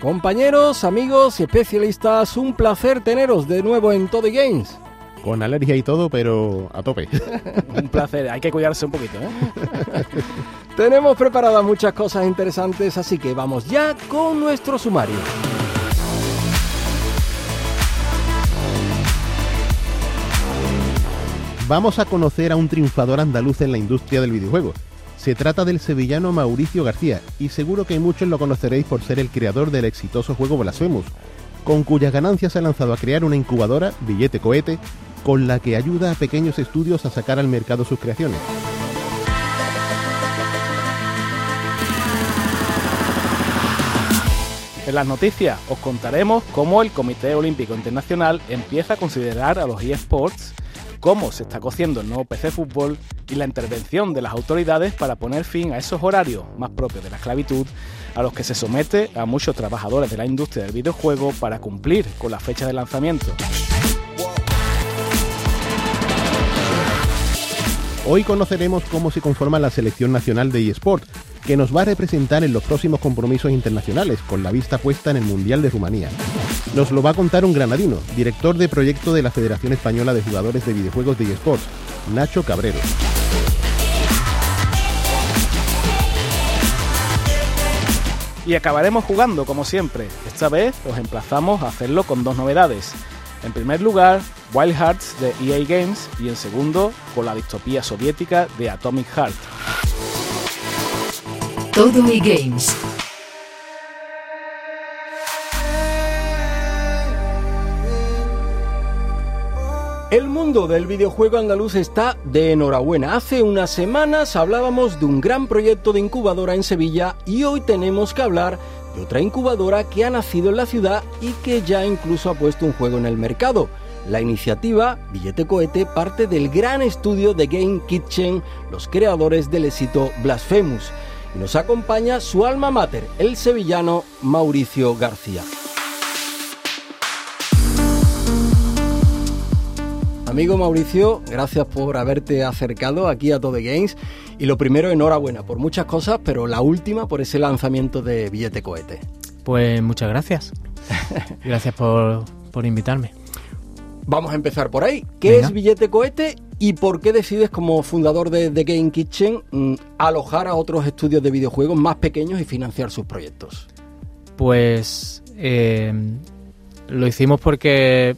Compañeros, amigos y especialistas, un placer teneros de nuevo en Toddy Games. Con alergia y todo, pero a tope. Un placer, hay que cuidarse un poquito. ¿eh? Tenemos preparadas muchas cosas interesantes, así que vamos ya con nuestro sumario. Vamos a conocer a un triunfador andaluz en la industria del videojuego. Se trata del sevillano Mauricio García, y seguro que muchos lo conoceréis por ser el creador del exitoso juego Blasphemous, con cuyas ganancias se ha lanzado a crear una incubadora, Billete Cohete, con la que ayuda a pequeños estudios a sacar al mercado sus creaciones. En las noticias os contaremos cómo el Comité Olímpico Internacional empieza a considerar a los eSports, cómo se está cociendo el nuevo PC Fútbol y la intervención de las autoridades para poner fin a esos horarios más propios de la esclavitud a los que se somete a muchos trabajadores de la industria del videojuego para cumplir con la fecha de lanzamiento. Hoy conoceremos cómo se conforma la selección nacional de eSport, que nos va a representar en los próximos compromisos internacionales, con la vista puesta en el Mundial de Rumanía. Nos lo va a contar un granadino, director de proyecto de la Federación Española de Jugadores de Videojuegos de eSports, Nacho Cabrero. Y acabaremos jugando como siempre. Esta vez os emplazamos a hacerlo con dos novedades. En primer lugar, Wild Hearts de EA Games y en segundo, con la distopía soviética de Atomic Heart. Todo y Games. El mundo del videojuego andaluz está de enhorabuena. Hace unas semanas hablábamos de un gran proyecto de incubadora en Sevilla y hoy tenemos que hablar de otra incubadora que ha nacido en la ciudad y que ya incluso ha puesto un juego en el mercado. La iniciativa Billete Cohete parte del gran estudio de Game Kitchen, los creadores del éxito Blasphemous. Y nos acompaña su alma mater, el sevillano Mauricio García. Amigo Mauricio, gracias por haberte acercado aquí a Todo Games. Y lo primero, enhorabuena por muchas cosas, pero la última por ese lanzamiento de Billete Cohete. Pues muchas gracias. gracias por, por, invitarme. Vamos a empezar por ahí. ¿Qué Venga. es Billete Cohete y por qué decides, como fundador de, The Game Kitchen, mmm, alojar a otros estudios de videojuegos más pequeños y financiar sus proyectos? Pues eh, lo hicimos porque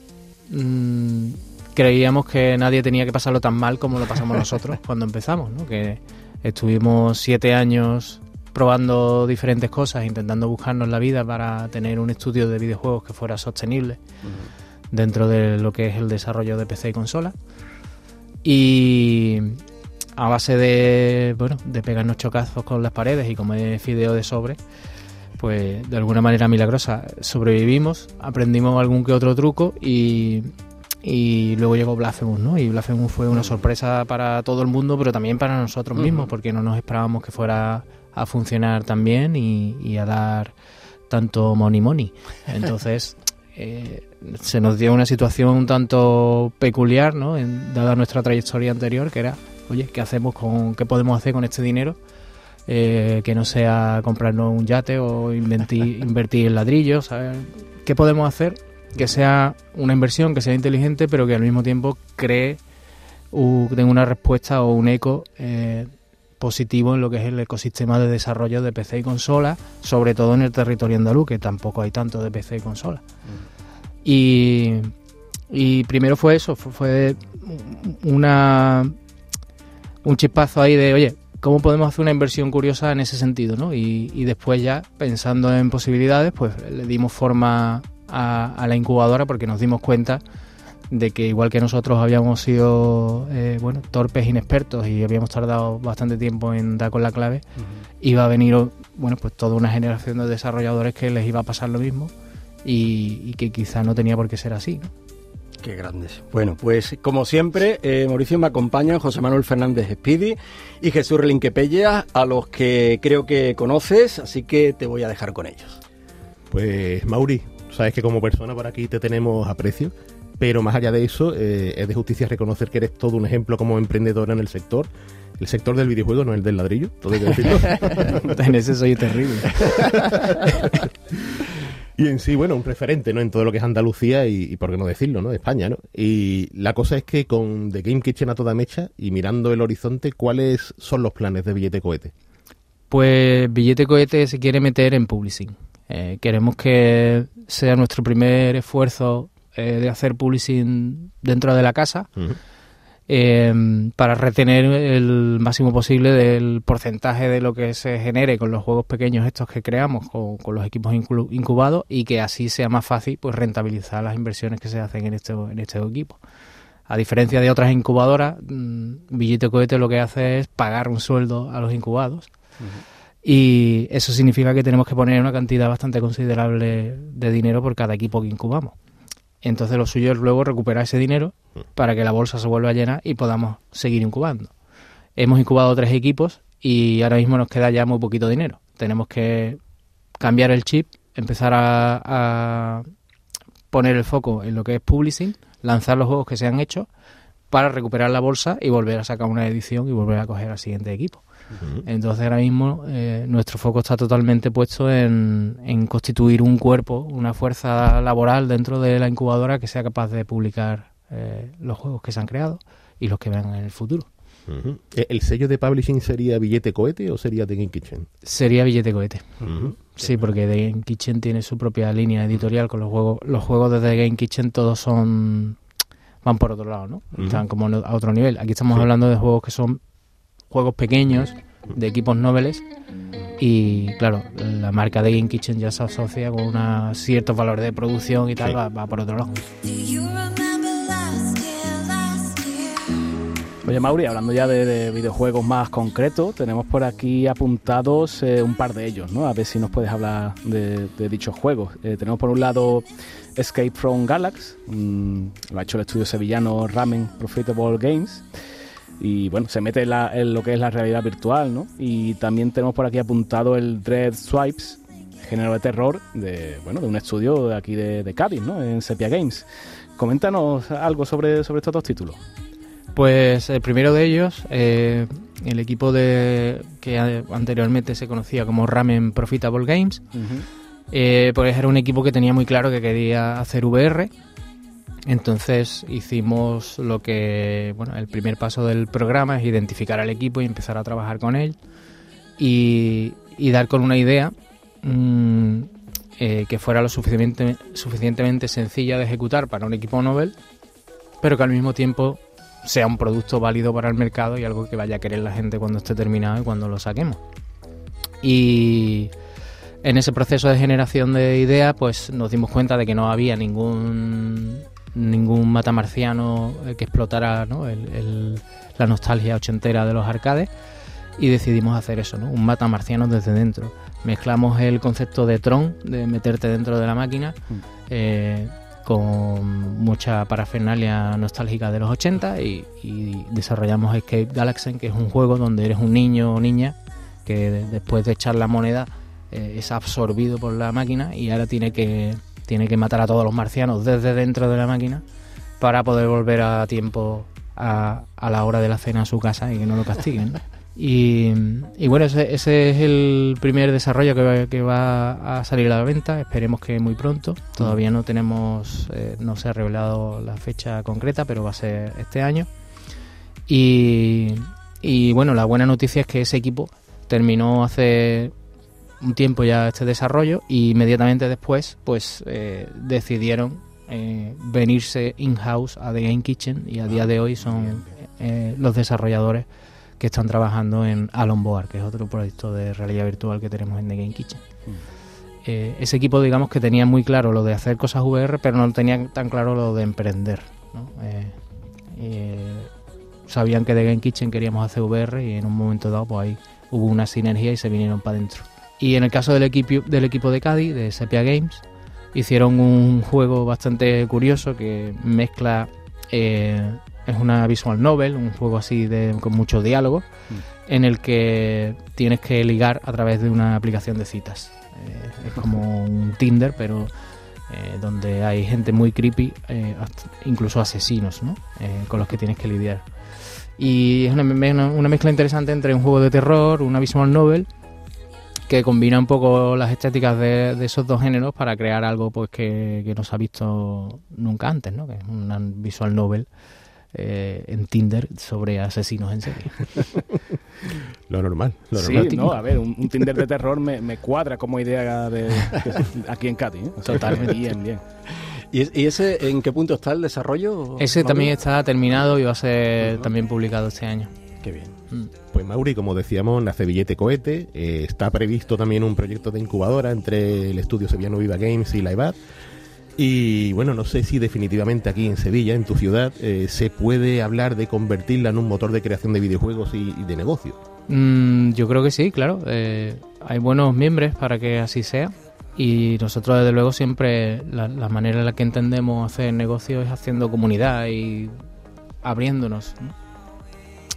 mmm, creíamos que nadie tenía que pasarlo tan mal como lo pasamos nosotros cuando empezamos, ¿no? Que estuvimos siete años probando diferentes cosas, intentando buscarnos la vida para tener un estudio de videojuegos que fuera sostenible uh -huh. Dentro de lo que es el desarrollo de PC y consola. Y a base de, bueno, de pegarnos chocazos con las paredes y comer fideo de sobre, pues de alguna manera milagrosa sobrevivimos, aprendimos algún que otro truco y, y luego llegó Blasphemous, ¿no? Y Blasphemous fue una sorpresa para todo el mundo, pero también para nosotros mismos, porque no nos esperábamos que fuera a funcionar tan bien y, y a dar tanto money money. Entonces, eh, se nos dio una situación un tanto peculiar, ¿no? En, dada nuestra trayectoria anterior, que era, oye, ¿qué hacemos con, qué podemos hacer con este dinero? Eh, que no sea comprarnos un yate o invertir, invertir en ladrillos, ¿sabes? ¿Qué podemos hacer que sea una inversión, que sea inteligente, pero que al mismo tiempo cree, tenga una respuesta o un eco eh, positivo en lo que es el ecosistema de desarrollo de PC y consola, sobre todo en el territorio andaluz, que tampoco hay tanto de PC y consola. Mm. Y, y, primero fue eso, fue, una un chispazo ahí de, oye, ¿cómo podemos hacer una inversión curiosa en ese sentido? ¿no? Y, y después ya, pensando en posibilidades, pues le dimos forma a, a, la incubadora porque nos dimos cuenta de que igual que nosotros habíamos sido eh, bueno torpes inexpertos y habíamos tardado bastante tiempo en dar con la clave uh -huh. iba a venir bueno, pues toda una generación de desarrolladores que les iba a pasar lo mismo y, y que quizá no tenía por qué ser así. ¿no? Qué grandes. Bueno, pues como siempre, eh, Mauricio me acompañan José Manuel Fernández Speedy y Jesús Relinquepella, a los que creo que conoces, así que te voy a dejar con ellos. Pues Mauri, sabes que como persona por aquí te tenemos aprecio, pero más allá de eso, eh, es de justicia reconocer que eres todo un ejemplo como emprendedora en el sector. El sector del videojuego, no el del ladrillo, todo hay que decirlo. en ese soy terrible. Y en sí, bueno, un referente, ¿no? En todo lo que es Andalucía y, y, por qué no decirlo, ¿no? España, ¿no? Y la cosa es que con The Game Kitchen a toda mecha y mirando el horizonte, ¿cuáles son los planes de Billete Cohete? Pues Billete Cohete se quiere meter en publishing. Eh, queremos que sea nuestro primer esfuerzo eh, de hacer publishing dentro de la casa. Uh -huh. Eh, para retener el máximo posible del porcentaje de lo que se genere con los juegos pequeños estos que creamos con, con los equipos incubados y que así sea más fácil pues rentabilizar las inversiones que se hacen en este, en este equipo. A diferencia de otras incubadoras, mmm, Billete Cohete lo que hace es pagar un sueldo a los incubados. Uh -huh. Y eso significa que tenemos que poner una cantidad bastante considerable de dinero por cada equipo que incubamos. Entonces lo suyo es luego recuperar ese dinero para que la bolsa se vuelva a llenar y podamos seguir incubando. Hemos incubado tres equipos y ahora mismo nos queda ya muy poquito dinero. Tenemos que cambiar el chip, empezar a, a poner el foco en lo que es publishing, lanzar los juegos que se han hecho para recuperar la bolsa y volver a sacar una edición y volver a coger al siguiente equipo. Entonces ahora mismo eh, nuestro foco está totalmente puesto en, en, constituir un cuerpo, una fuerza laboral dentro de la incubadora que sea capaz de publicar eh, los juegos que se han creado y los que vengan en el futuro. Uh -huh. ¿El sello de publishing sería Billete Cohete o sería The Game Kitchen? Sería Billete Cohete. Uh -huh. Sí, porque The Game Kitchen tiene su propia línea editorial con los juegos. Los juegos de The Game Kitchen todos son van por otro lado, ¿no? Están como a otro nivel. Aquí estamos sí. hablando de juegos que son juegos pequeños de equipos nobles y claro, la marca de Game Kitchen ya se asocia con un cierto valor de producción y tal, sí. va, va, por otro lado. Oye Mauri, hablando ya de, de, videojuegos más concretos, tenemos por aquí apuntados eh, un par de ellos, ¿no? A ver si nos puedes hablar de, de dichos juegos. Eh, tenemos por un lado Escape from Galax, mmm, lo ha hecho el estudio sevillano Ramen Profitable Games y bueno, se mete en, la, en, lo que es la realidad virtual, ¿no? Y también tenemos por aquí apuntado el Dread Swipes, género de terror de, bueno, de un estudio de aquí de, de Cádiz, ¿no? En Sepia Games. Coméntanos algo sobre, sobre estos dos títulos. Pues el primero de ellos, eh, el equipo de que anteriormente se conocía como Ramen Profitable Games, uh -huh. eh, pues era un equipo que tenía muy claro que quería hacer VR, entonces hicimos lo que, bueno, el primer paso del programa es identificar al equipo y empezar a trabajar con él y, dar con una idea mmm, eh, que fuera lo suficientemente, suficientemente sencilla de ejecutar para un equipo Nobel, pero que al mismo tiempo sea un producto válido para el mercado y algo que vaya a querer la gente cuando esté terminado y cuando lo saquemos. Y en ese proceso de generación de ideas, pues nos dimos cuenta de que no había ningún ningún matamarciano que explotara ¿no? el, el, la nostalgia ochentera de los arcades y decidimos hacer eso, ¿no? un matamarciano desde dentro. Mezclamos el concepto de Tron, de meterte dentro de la máquina, mm. eh, con mucha parafernalia nostálgica de los 80 y, y, desarrollamos Escape Galaxy, que es un juego donde eres un niño o niña que después de echar la moneda eh, es absorbido por la máquina y ahora tiene que tiene que matar a todos los marcianos desde dentro de la máquina para poder volver a tiempo a, a la hora de la cena a su casa y que no lo castiguen. Y, y, bueno, ese, ese, es el primer desarrollo que va, que va, a salir a la venta. Esperemos que muy pronto. Todavía no tenemos, eh, no se ha revelado la fecha concreta, pero va a ser este año. Y, y bueno, la buena noticia es que ese equipo terminó hace un tiempo ya este desarrollo y inmediatamente después pues eh, decidieron eh, venirse in-house a The Game Kitchen y a día de hoy son eh, los desarrolladores que están trabajando en Alon Board, que es otro proyecto de realidad virtual que tenemos en The Game Kitchen. Eh, ese equipo digamos que tenía muy claro lo de hacer cosas VR, pero no tenía tan claro lo de emprender. ¿no? sabían que The Game Kitchen queríamos hacer VR y en un momento dado pues ahí hubo una sinergia y se vinieron para adentro Y en el caso del equipo, del equipo de Cádiz, de Sepia Games, hicieron un juego bastante curioso que mezcla. eh, es una visual novel, un juego así de, con mucho diálogo, en el que tienes que ligar a través de una aplicación de citas. Eh, es como un Tinder, pero eh, donde hay gente muy creepy, eh, incluso asesinos, ¿no? Con los que tienes que lidiar. Y es una- una mezcla interesante entre un juego de terror, una visual novel, que combina un poco las estéticas de, de esos dos géneros para crear algo pues que, que no se ha visto nunca antes, ¿no? Que es una visual novel eh, en Tinder sobre asesinos en serie. Lo normal, lo Sí, normal. no, a ver, un, un Tinder de terror me, me cuadra como idea de, de- aquí en Cádiz. ¿eh? O sea, Totalmente. Bien, bien. ¿Y, es- y ese en qué punto está el desarrollo? Ese también está terminado y va a ser también publicado este año. Qué bien. Mm. Pues Mauri, como decíamos, nace Billete Cohete. eh, está previsto también un proyecto de incubadora entre el estudio sevillano Viva Games y la. Y bueno, no sé si definitivamente aquí en Sevilla, en tu ciudad, eh, se puede hablar de convertirla en un motor de creación de videojuegos y, y de negocio. Mm, yo creo que sí, claro. Eh, hay buenos miembros para que así sea. Y nosotros, desde luego, siempre la, la manera en la que entendemos hacer negocio es haciendo comunidad y abriéndonos. ¿no?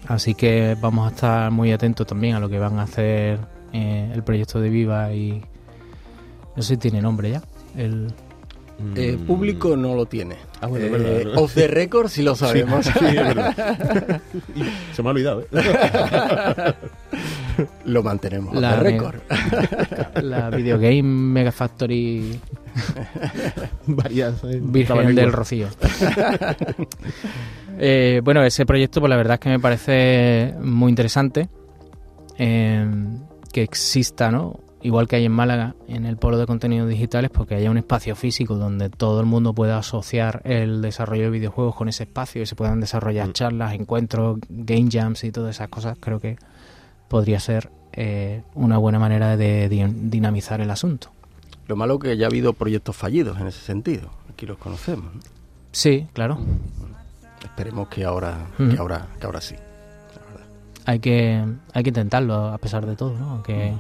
Así que vamos a estar muy atentos también a lo que van a hacer eh, el proyecto de Viva y. No sé si tiene nombre ya. El, Eh, Mm. público no lo tiene. Ah, bueno, es Eh, verdad. Off the record sí lo sabemos. Sí, es verdad. Se me ha olvidado, ¿eh? lo mantenemos. La off the record. la Videogame Mega Factory Varias. eh, Virgen del Rocío. Eh, bueno, ese proyecto, pues la verdad es que me parece muy interesante eh, que exista, ¿no? Igual que hay en Málaga, en el polo de contenidos digitales, porque haya un espacio físico donde todo el mundo pueda asociar el desarrollo de videojuegos con ese espacio y se puedan desarrollar Mm. charlas, encuentros, game jams y todas esas cosas. Creo que podría ser eh, una buena manera de di- dinamizar el asunto. Lo malo que ya ha habido proyectos fallidos en ese sentido. Aquí los conocemos. ¿no? Sí, claro. Esperemos que ahora, que ahora, que ahora sí. hay que hay que intentarlo a pesar de todo, ¿no? Aunque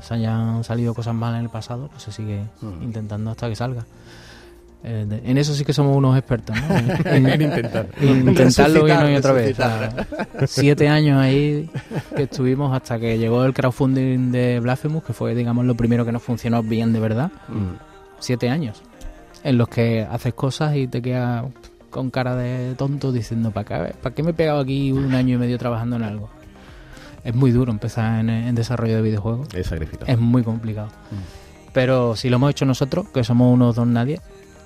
se hayan salido cosas malas en el pasado, pues se sigue Mm. intentando hasta que salga. Eh, de- en eso sí que somos unos expertos, ¿no? En, En intentar. en intentarlo una y otra vez. resucitar. O sea, siete años ahí que estuvimos hasta que llegó el crowdfunding de Blasphemous, que fue, digamos, lo primero que nos funcionó bien de verdad. Mm. Siete años en los que haces cosas y te quedas con cara de tonto diciendo, ¿para qué, ¿para qué me he pegado aquí un año y medio trabajando en algo? Es muy duro empezar en, en desarrollo de videojuegos. Es sacrificado. Es muy complicado. Mm. Pero si lo hemos hecho nosotros, que somos unos don nadie,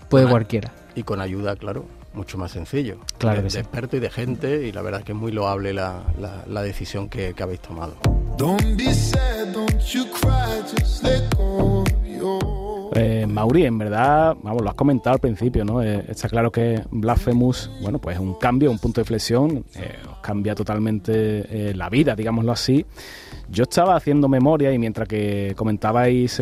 puede cualquiera. Y con ayuda, claro, mucho más sencillo. Claro de, que de sí. expertos y de gente, y la verdad es que es muy loable la, la- la decisión que, que habéis tomado. Don't be sad, don't you cry, just let go of your Eh, Mauri, en verdad, vamos, lo has comentado al principio, ¿no? Eh, está claro que Blasphemous, bueno, pues es un cambio, un punto de inflexión, eh, os cambia totalmente la vida, digámoslo así. Yo estaba haciendo memoria y mientras que comentabais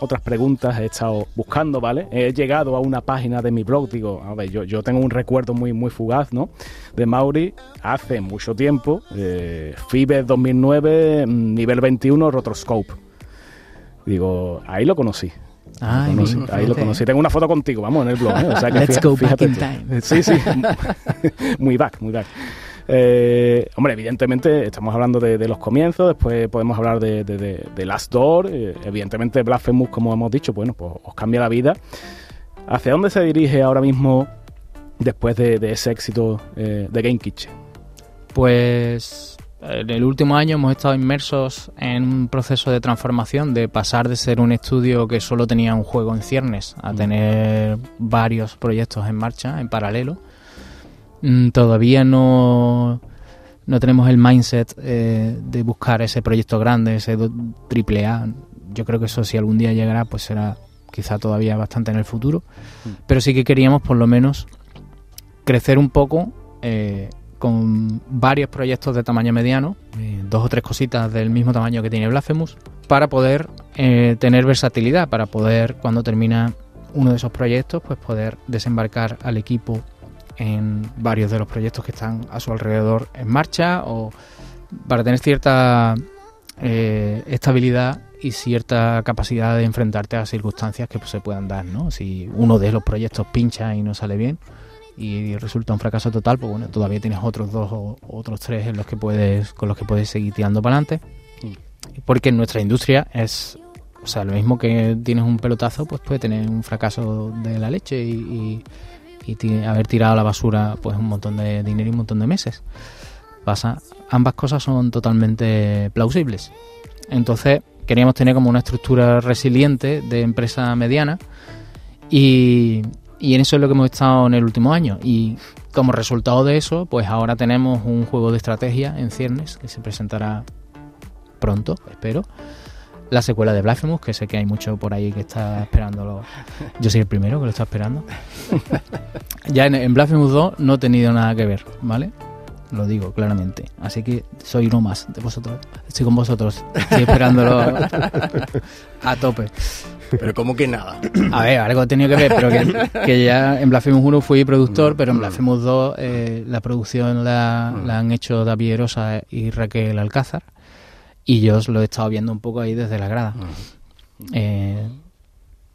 otras preguntas he estado buscando, ¿vale? He llegado a una página de mi blog, digo, a ver, yo, yo tengo un recuerdo muy, muy fugaz, ¿no? De Mauri hace mucho tiempo, FIBE 2009, mm, nivel 21, Rotoscope. Digo, ahí lo conocí. Ay, Conocí- mira, ahí lo fíjate. conocí. Tengo una foto contigo, vamos, en el blog. ¿eh? O sea que Let's fija- go back fíjate in time. Sí, sí. muy back, muy back. Eh, hombre, evidentemente estamos hablando de, de los comienzos, después podemos hablar de, de- de- de Last Door, eh, evidentemente Blasphemous, como hemos dicho, bueno, pues os cambia la vida. ¿Hacia dónde se dirige ahora mismo después de, de ese éxito eh, de Game Kitchen? Pues en el último año hemos estado inmersos en un proceso de transformación, de pasar de ser un estudio que solo tenía un juego en ciernes a tener varios proyectos en marcha en paralelo. Mm, Todavía no, no tenemos el mindset eh, de buscar ese proyecto grande, ese triple A. Yo creo que eso si algún día llegará, pues será quizá todavía bastante en el futuro. Pero sí que queríamos por lo menos crecer un poco eh, con varios proyectos de tamaño mediano, eh, dos o tres cositas del mismo tamaño que tiene Blasphemous, para poder eh, tener versatilidad, para poder, cuando termina uno de esos proyectos, pues poder desembarcar al equipo en varios de los proyectos que están a su alrededor en marcha o para tener cierta eh, estabilidad y cierta capacidad de enfrentarte a circunstancias que pues, se puedan dar, ¿no? Si uno de los proyectos pincha y no sale bien y resulta un fracaso total, pues bueno, todavía tienes otros dos o otros tres en los que puedes con los que puedes seguir tirando para adelante. Porque en nuestra industria es o sea, lo mismo que tienes un pelotazo, pues puede tener un fracaso de la leche y, y- y haber tirado a la basura pues un montón de dinero y un montón de meses. Pasa, ambas cosas son totalmente plausibles. Entonces, queríamos tener como una estructura resiliente de empresa mediana y, y en eso es lo que hemos estado en el último año. Y como resultado de eso, pues ahora tenemos un juego de estrategia en ciernes que se presentará pronto, espero. La secuela de Blasphemous, que sé que hay mucho por ahí que está esperándolo. Yo soy el primero que lo está esperando. ya en, en Blasphemous 2 no he tenido nada que ver, ¿vale? Lo digo claramente. Así que soy uno más de vosotros. Estoy con vosotros. Estoy esperándolo a tope. Pero como que nada. A ver, algo he tenido que ver, pero que, que ya en Blasphemous 1 fui productor, pero en Blasphemous 2 eh, la producción la, la han hecho David Erosa y Raquel Alcázar. Y yo os lo he estado viendo un poco ahí desde la grada. Eh,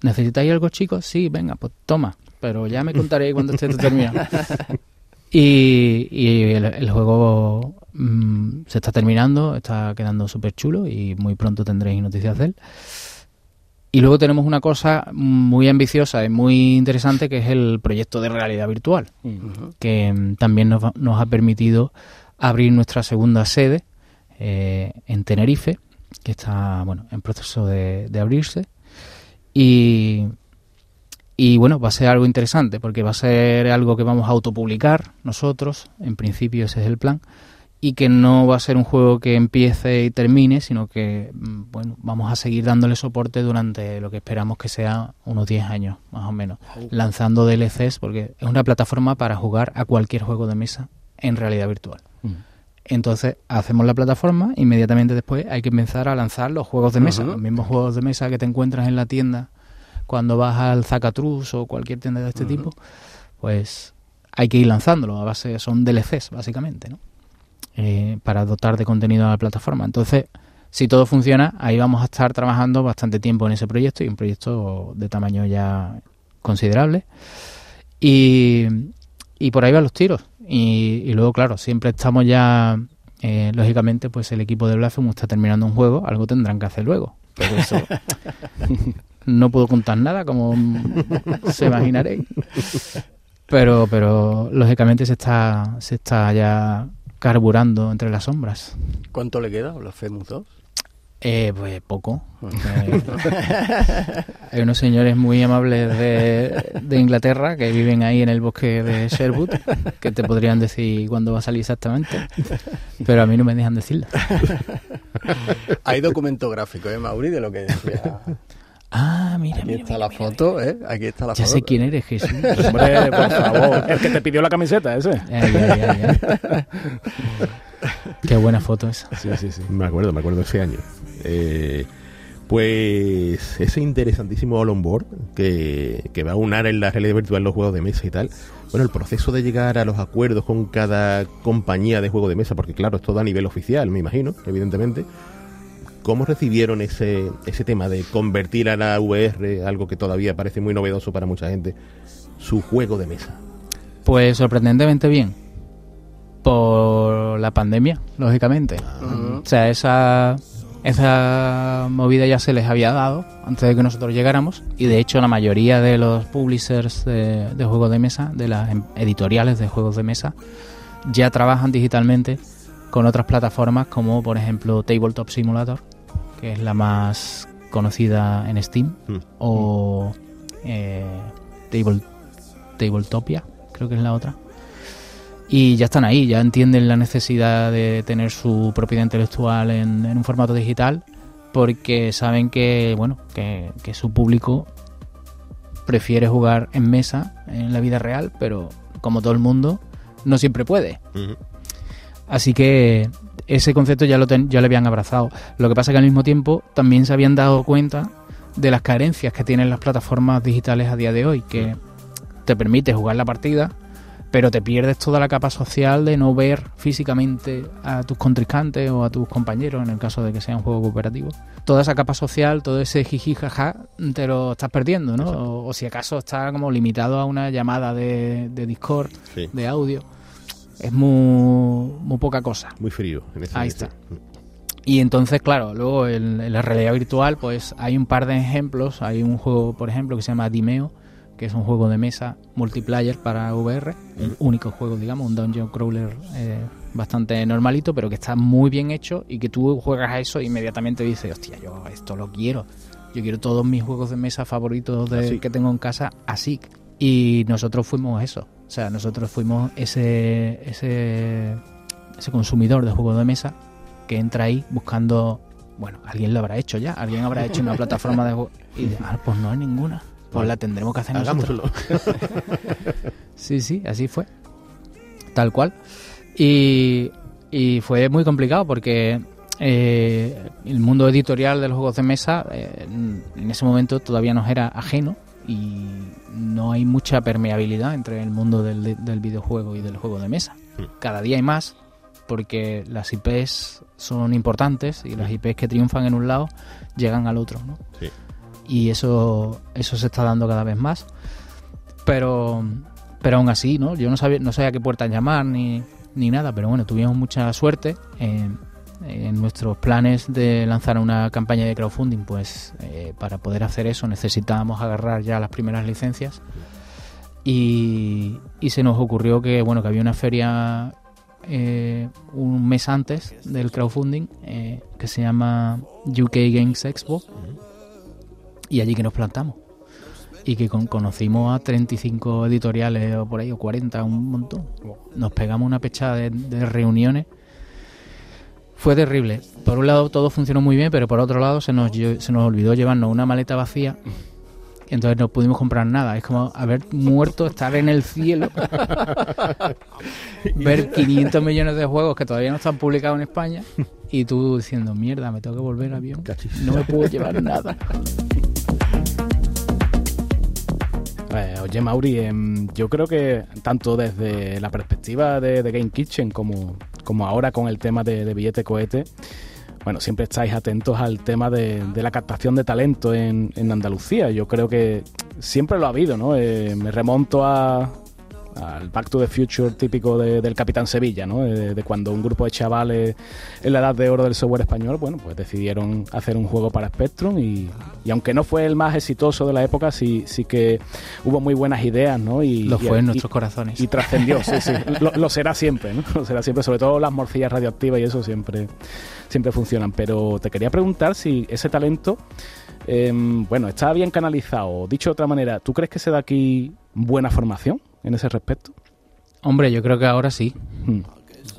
¿Necesitáis algo, chicos? Sí, venga, pues toma. Pero ya me contaréis cuando esté terminado. Y, y el, el juego mm, se está terminando, está quedando súper chulo y muy pronto tendréis noticias de él. Y luego tenemos una cosa muy ambiciosa y muy interesante que es el proyecto de realidad virtual, que mm, también nos, nos ha permitido abrir nuestra segunda sede eh, en Tenerife, que está bueno en proceso de, de abrirse. Y, y bueno, va a ser algo interesante porque va a ser algo que vamos a autopublicar nosotros, en principio ese es el plan, y que no va a ser un juego que empiece y termine, sino que mm, bueno, vamos a seguir dándole soporte durante lo que esperamos que sea unos 10 años, más o menos, lanzando DLCs porque es una plataforma para jugar a cualquier juego de mesa en realidad virtual. Entonces hacemos la plataforma, inmediatamente después hay que empezar a lanzar los juegos de mesa, los mismos juegos de mesa que te encuentras en la tienda cuando vas al Zacatrus o cualquier tienda de este tipo, pues hay que ir lanzándolo, a base son DLCs básicamente, ¿no? Eh, para dotar de contenido a la plataforma. Entonces, si todo funciona, ahí vamos a estar trabajando bastante tiempo en ese proyecto y un proyecto de tamaño ya considerable. Y, por ahí van los tiros. Y, luego, claro, siempre estamos ya, eh, lógicamente, pues el equipo de Blasphemous está terminando un juego, algo tendrán que hacer luego. Eso no puedo contar nada, como se imaginaréis. Pero, pero lógicamente se está, se está ya carburando entre las sombras. ¿Cuánto le queda a Blasphemous 2? Eh, pues poco. Eh, hay unos señores muy amables de, de Inglaterra que viven ahí en el bosque de Sherwood que te podrían decir cuándo va a salir exactamente. Pero a mí no me dejan decirlo. Hay documento gráfico, ¿eh, Mauri? De lo que decía. Ah, mira, Aquí mira. está mira, la mira, foto, ¿eh? Aquí está la Ya foto. sé quién eres, Jesús. Hombre, por favor. El que te pidió la camiseta, ese. Ya, ya, ya, ya. Qué buena foto esa. Sí, sí, sí. Me acuerdo, me acuerdo ese año. Eh, pues ese interesantísimo All On Board que, que va a unar en la realidad virtual los juegos de mesa y tal. Bueno, el proceso de llegar a los acuerdos con cada compañía de juego de mesa, porque claro, es todo a nivel oficial, me imagino, evidentemente. ¿Cómo recibieron ese, ese tema de convertir a la VR, algo que todavía parece muy novedoso para mucha gente, su juego de mesa? Pues sorprendentemente bien. Por la pandemia, lógicamente. O sea, esa, esa movida ya se les había dado antes de que nosotros llegáramos. Y de hecho, la mayoría de los publishers de, de juegos de mesa, de las em- editoriales de juegos de mesa, ya trabajan digitalmente con otras plataformas como, por ejemplo, Tabletop Simulator, que es la más conocida en Steam, Mm. o eh, Table, Tabletopia, creo que es la otra. Y ya están ahí, ya entienden la necesidad de tener su propiedad intelectual en, en un formato digital, porque saben que, bueno, que, que su público prefiere jugar en mesa, en la vida real, pero como todo el mundo, no siempre puede. Así que ese concepto ya lo, ten- ya lo habían abrazado. Lo que pasa que al mismo tiempo también se habían dado cuenta de las carencias que tienen las plataformas digitales a día de hoy, que te permite jugar la partida, pero te pierdes toda la capa social de no ver físicamente a tus contrincantes o a tus compañeros, en el caso de que sea un juego cooperativo. Toda esa capa social, todo ese jiji jaja, te lo estás perdiendo, ¿no? O, o si acaso está como limitado a una llamada de, de Discord, Sí. de audio. Es muy, muy poca cosa. Muy frío. En ese Ahí sentido. Y entonces, claro, luego en, en la realidad virtual, pues hay un par de ejemplos. Hay un juego, por ejemplo, que se llama Dimeo, que es un juego de mesa multiplayer para VR, el único juego, digamos, un dungeon crawler eh, bastante normalito, pero que está muy bien hecho y que tú juegas a eso e inmediatamente dices, hostia, yo esto lo quiero. Yo quiero todos mis juegos de mesa favoritos de- Así. que tengo en casa así. Y nosotros fuimos eso. O sea, nosotros fuimos ese, ese, ese consumidor de juegos de mesa que entra ahí buscando, bueno, alguien lo habrá hecho ya, alguien habrá hecho una plataforma de juego y de, ah, pues no hay ninguna, pues la tendremos que hacer nosotros. Hagámoslo. Sí, sí, así fue, tal cual. Y, y fue muy complicado porque eh, el mundo editorial de los juegos de mesa eh, en ese momento todavía nos era ajeno y no hay mucha permeabilidad entre el mundo del, del videojuego y del juego de mesa. Cada día hay más porque las IPs son importantes y las IPs que triunfan en un lado llegan al otro, ¿no? Sí. Y eso, eso se está dando cada vez más. Pero, pero aún así, ¿no? Yo no sabía, no sabía a qué puertas llamar ni, ni nada, pero bueno, tuvimos mucha suerte. En nuestros planes de lanzar una campaña de crowdfunding, pues eh, para poder hacer eso necesitábamos agarrar ya las primeras licencias. Y, y se nos ocurrió que bueno que había una feria eh, un mes antes del crowdfunding eh, que se llama UK Games Expo y allí que nos plantamos. Y que con- conocimos a 35 editoriales o por ahí o 40 un montón. Nos pegamos una pechada de, de reuniones fue terrible por un lado todo funcionó muy bien pero por otro lado se nos se nos olvidó llevarnos una maleta vacía y entonces no pudimos comprar nada. Es como haber muerto, estar en el cielo, ver 500 millones de juegos que todavía no están publicados en España y tú diciendo, mierda, me tengo que volver a avión, no me puedo llevar nada. Eh, oye, Mauri, em, yo creo que tanto desde la perspectiva de, Game Kitchen como, como ahora con el tema de, billete cohete, bueno, siempre estáis atentos al tema de, la captación de talento en, en Andalucía. Yo creo que siempre lo ha habido, ¿no? Eh, me remonto a al Back to the Future típico de- del Capitán Sevilla, ¿no? De, de cuando un grupo de chavales en la edad de oro del software español, bueno, pues decidieron hacer un juego para Spectrum y, y aunque no fue el más exitoso de la época, sí, sí que hubo muy buenas ideas, ¿no? Y, Lo y- fue en nuestros corazones. y trascendió, sí, sí. Lo, lo será siempre, ¿no? Lo será siempre, sobre todo las morcillas radioactivas y eso siempre, siempre funcionan. Pero te quería preguntar si ese talento, em, bueno, está bien canalizado. Dicho de otra manera, ¿tú crees que se da aquí buena formación en ese respecto? Hombre, yo creo que ahora sí. Hmm.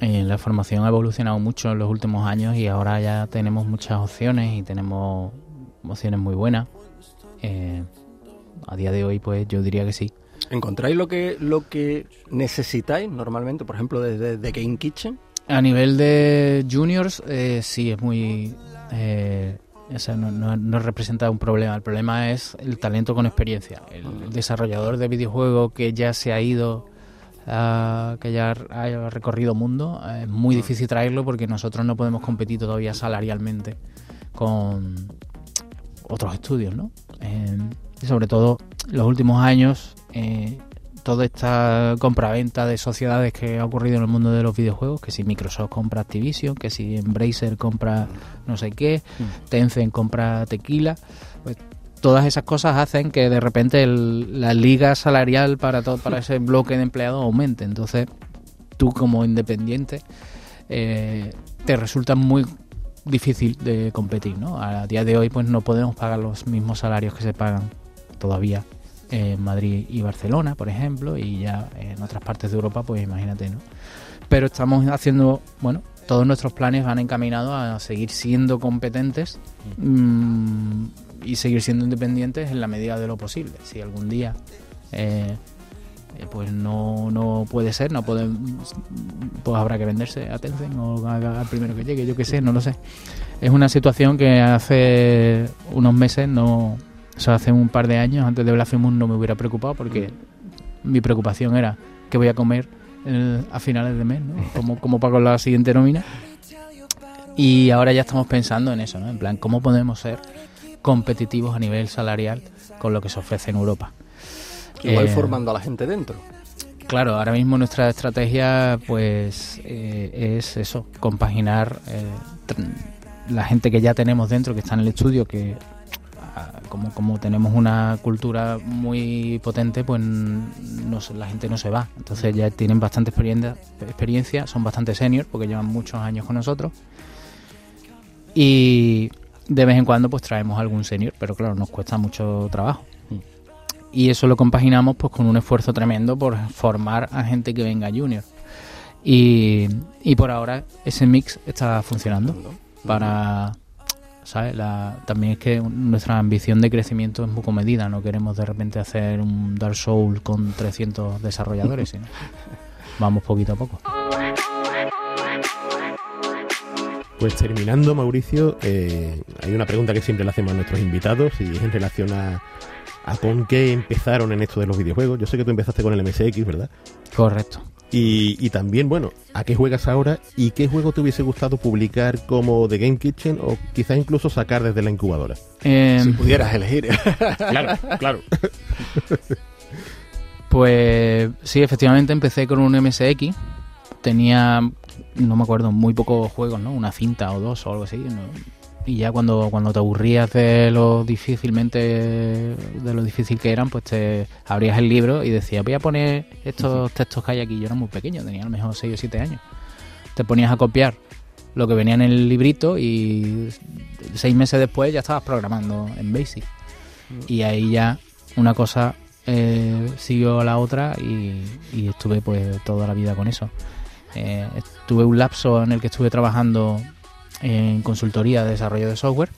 Eh, la formación ha evolucionado mucho en los últimos años y ahora ya tenemos muchas opciones y tenemos opciones muy buenas. Eh, a día de hoy, pues yo diría que sí. ¿Encontráis lo que, lo que necesitáis normalmente, por ejemplo, desde de Game Kitchen? A nivel de juniors, eh, sí, es muy... eh, o sea, no, no- no representa un problema. El problema es el talento con experiencia. El desarrollador de videojuego que ya se ha ido, ah, que ya ha recorrido mundo, eh, es muy difícil traerlo porque nosotros no podemos competir todavía salarialmente con otros estudios, ¿no? Eh, y sobre todo, los últimos años, eh, toda esta compraventa de sociedades que ha ocurrido en el mundo de los videojuegos, que si Microsoft compra Activision, que si Embracer compra no sé qué, Tencent compra Tequila, pues todas esas cosas hacen que de repente el- la liga salarial para todo para ese bloque de empleados aumente. Entonces, tú como independiente eh, te resulta muy difícil de competir, ¿no? A día de hoy pues no podemos pagar los mismos salarios que se pagan todavía en Madrid y Barcelona, por ejemplo, y ya en otras partes de Europa, pues imagínate, ¿no? Pero estamos haciendo, bueno, todos nuestros planes van encaminados a seguir siendo competentes mm, y seguir siendo independientes en la medida de lo posible. Si algún día eh, eh, pues no, no puede ser, no puede, pues habrá que venderse a Tencent o al primero que llegue, yo qué sé, no lo sé. Es una situación que hace unos meses no, o sea, hace un par de años antes de Blasphemous no me hubiera preocupado porque mi preocupación era qué voy a comer a finales de mes, ¿no? Cómo, cómo pago la siguiente nómina. Y ahora ya estamos pensando en eso, ¿no? En plan, ¿cómo podemos ser competitivos a nivel salarial con lo que se ofrece en Europa? Igual Eh, formando a la gente dentro. Claro, ahora mismo nuestra estrategia pues eh, es eso, compaginar eh, la gente que ya tenemos dentro, que está en el estudio, que como, como tenemos una cultura muy potente, pues no la gente no se va. Entonces ya tienen bastante experiencia, experiencia son bastante senior porque llevan muchos años con nosotros. Y de vez en cuando pues traemos algún senior, pero claro, nos cuesta mucho trabajo. Y eso lo compaginamos pues con un esfuerzo tremendo por formar a gente que venga junior. Y, y por ahora ese mix está funcionando para ¿sabes? La, también es que nuestra ambición de crecimiento es muy comedida, no queremos de repente hacer un Dark Souls con 300 desarrolladores, sino vamos poquito a poco. Pues terminando, Mauricio, eh, hay una pregunta que siempre le hacemos a nuestros invitados y es en relación a, a con qué empezaron en esto de los videojuegos. Yo sé que tú empezaste con el MSX, ¿verdad? Correcto. Y, y también, bueno, ¿a qué juegas ahora y qué juego te hubiese gustado publicar como The Game Kitchen o quizás incluso sacar desde la incubadora? Eh, Si pudieras elegir. Claro, claro. Pues sí, efectivamente empecé con un MSX. Tenía, no me acuerdo, muy pocos juegos, ¿no? Una cinta o dos o algo así. ¿no? Y ya cuando, cuando te aburrías de lo difícilmente, de lo difícil que eran, pues te abrías el libro y decías, voy a poner estos textos que hay aquí. Yo era muy pequeño, tenía a lo mejor 6 o 7 años. Te ponías a copiar lo que venía en el librito y seis meses después ya estabas programando en Basic. Y ahí ya una cosa eh, siguió a la otra y, y estuve pues toda la vida con eso. Eh, tuve un lapso en el que estuve trabajando en consultoría de desarrollo de software,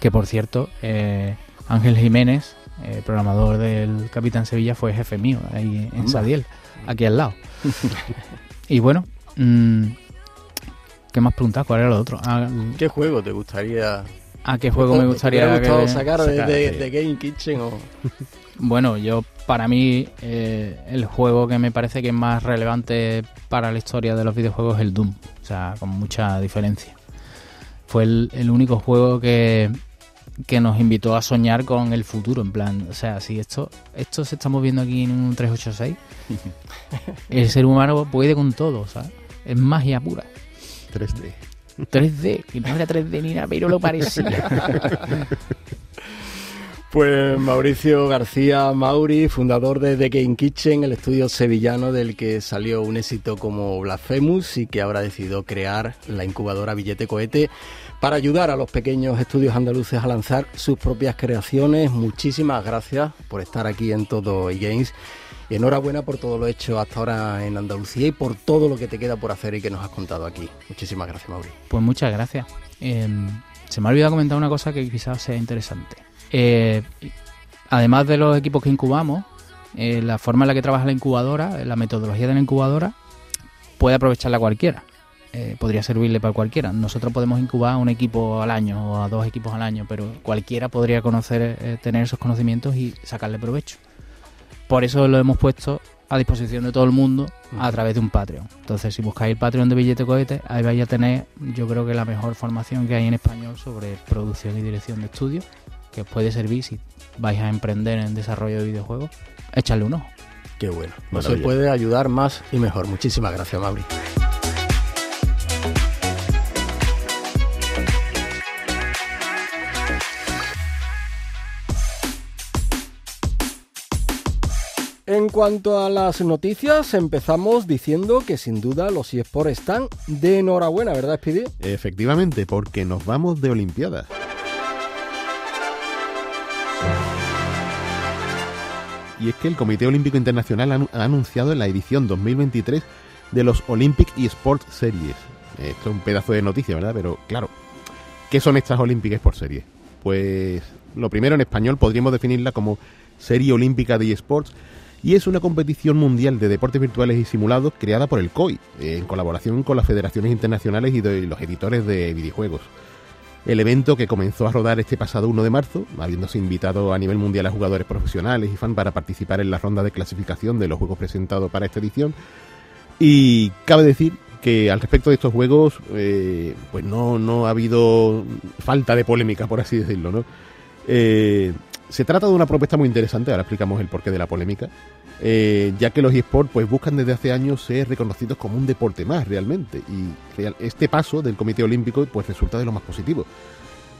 que por cierto, eh, Ángel Jiménez, eh, programador del Capitán Sevilla, fue jefe mío ahí en. Sadiel, aquí al lado. y bueno, mm, ¿qué más preguntas? ¿Cuál era lo otro? Ah, ¿Qué juego te gustaría? ¿A qué juego me gustaría hubiera gustado que- sacar de, sacar, de- sí. de Game Kitchen o Bueno, yo para mí eh, el juego que me parece que es más relevante para la historia de los videojuegos es el Doom, o sea, con mucha diferencia. Fue el, el único juego que, que nos invitó a soñar con el futuro, en plan, o sea, si esto, esto se está moviendo aquí en un 386, el ser humano puede con todo, ¿sabes? Es magia pura. 3D. 3D, que no era 3D ni nada, pero lo parecía. Pues Mauricio García Mauri, fundador de The Game Kitchen, el estudio sevillano del que salió un éxito como Blasphemous y que ahora decidió crear la incubadora Billete Cohete para ayudar a los pequeños estudios andaluces a lanzar sus propias creaciones. Muchísimas gracias por estar aquí en Todo eGames y enhorabuena por todo lo hecho hasta ahora en Andalucía y por todo lo que te queda por hacer y que nos has contado aquí. Muchísimas gracias, Mauri. Pues muchas gracias. Eh, se me ha olvidado comentar una cosa que quizás sea interesante. Eh, además de los equipos que incubamos, eh, la forma en la que trabaja la incubadora, la metodología de la incubadora, puede aprovecharla cualquiera. Eh, podría servirle para cualquiera. Nosotros podemos incubar un equipo al año o a dos equipos al año, pero cualquiera podría conocer, eh, tener esos conocimientos y sacarle provecho. Por eso lo hemos puesto a disposición de todo el mundo a través de un Patreon. Entonces, si buscáis el Patreon de Billete Cohete, ahí vais a tener, yo creo que la mejor formación que hay en español sobre producción y dirección de estudios, que os puede servir si vais a emprender en desarrollo de videojuegos. Échale un ojo. Qué bueno. No se puede ayudar más y mejor. Muchísimas gracias, Mauri. En cuanto a las noticias, empezamos diciendo que sin duda los eSports están de enhorabuena, ¿verdad, Speedy? Efectivamente, porque nos vamos de Olimpiadas. Y es que el Comité Olímpico Internacional ha anu- ha anunciado en la edición 2023 de los Olympic eSports Series. Esto es un pedazo de noticia, ¿verdad? Pero claro, ¿qué son estas Olympic eSports Series? Pues lo primero en español podríamos definirla como Serie Olímpica de eSports y es una competición mundial de deportes virtuales y simulados creada por el COI, eh, en colaboración con las federaciones internacionales y los editores de videojuegos. El evento que comenzó a rodar este pasado 1 de marzo, habiéndose invitado a nivel mundial a jugadores profesionales y fan para participar en la ronda de clasificación de los juegos presentados para esta edición. Y cabe decir que al respecto de estos juegos, eh, pues no, no ha habido falta de polémica, por así decirlo, ¿no? Eh, se trata de una propuesta muy interesante, ahora explicamos el porqué de la polémica, eh, ya que los eSports pues, buscan desde hace años ser reconocidos como un deporte más realmente, y real- este paso del Comité Olímpico pues, resulta de lo más positivo.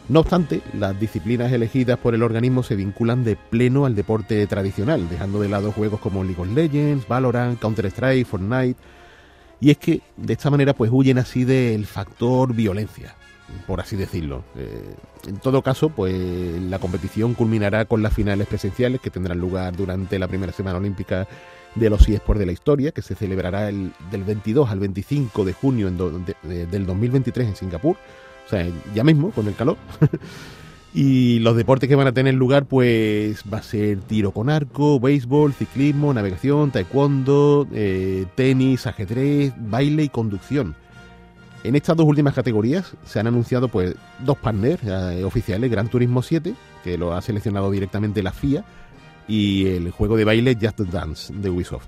No obstante, las disciplinas elegidas por el organismo se vinculan de pleno al deporte tradicional, dejando de lado juegos como League of Legends, Valorant, Counter-Strike, Fortnite, y es que de esta manera pues huyen así del factor violencia, por así decirlo. Eh, en todo caso, pues la competición culminará con las finales presenciales que tendrán lugar durante la primera semana olímpica de los eSports de la historia, que se celebrará el, del 22 al 25 de junio del 2023 en Singapur. O sea, ya mismo, con el calor. y los deportes que van a tener lugar, pues va a ser tiro con arco, béisbol, ciclismo, navegación, taekwondo, eh, tenis, ajedrez, baile y conducción. En estas dos últimas categorías se han anunciado pues dos partners eh, oficiales, Gran Turismo 7, que lo ha seleccionado directamente la FIA, y el juego de baile Just Dance de Ubisoft.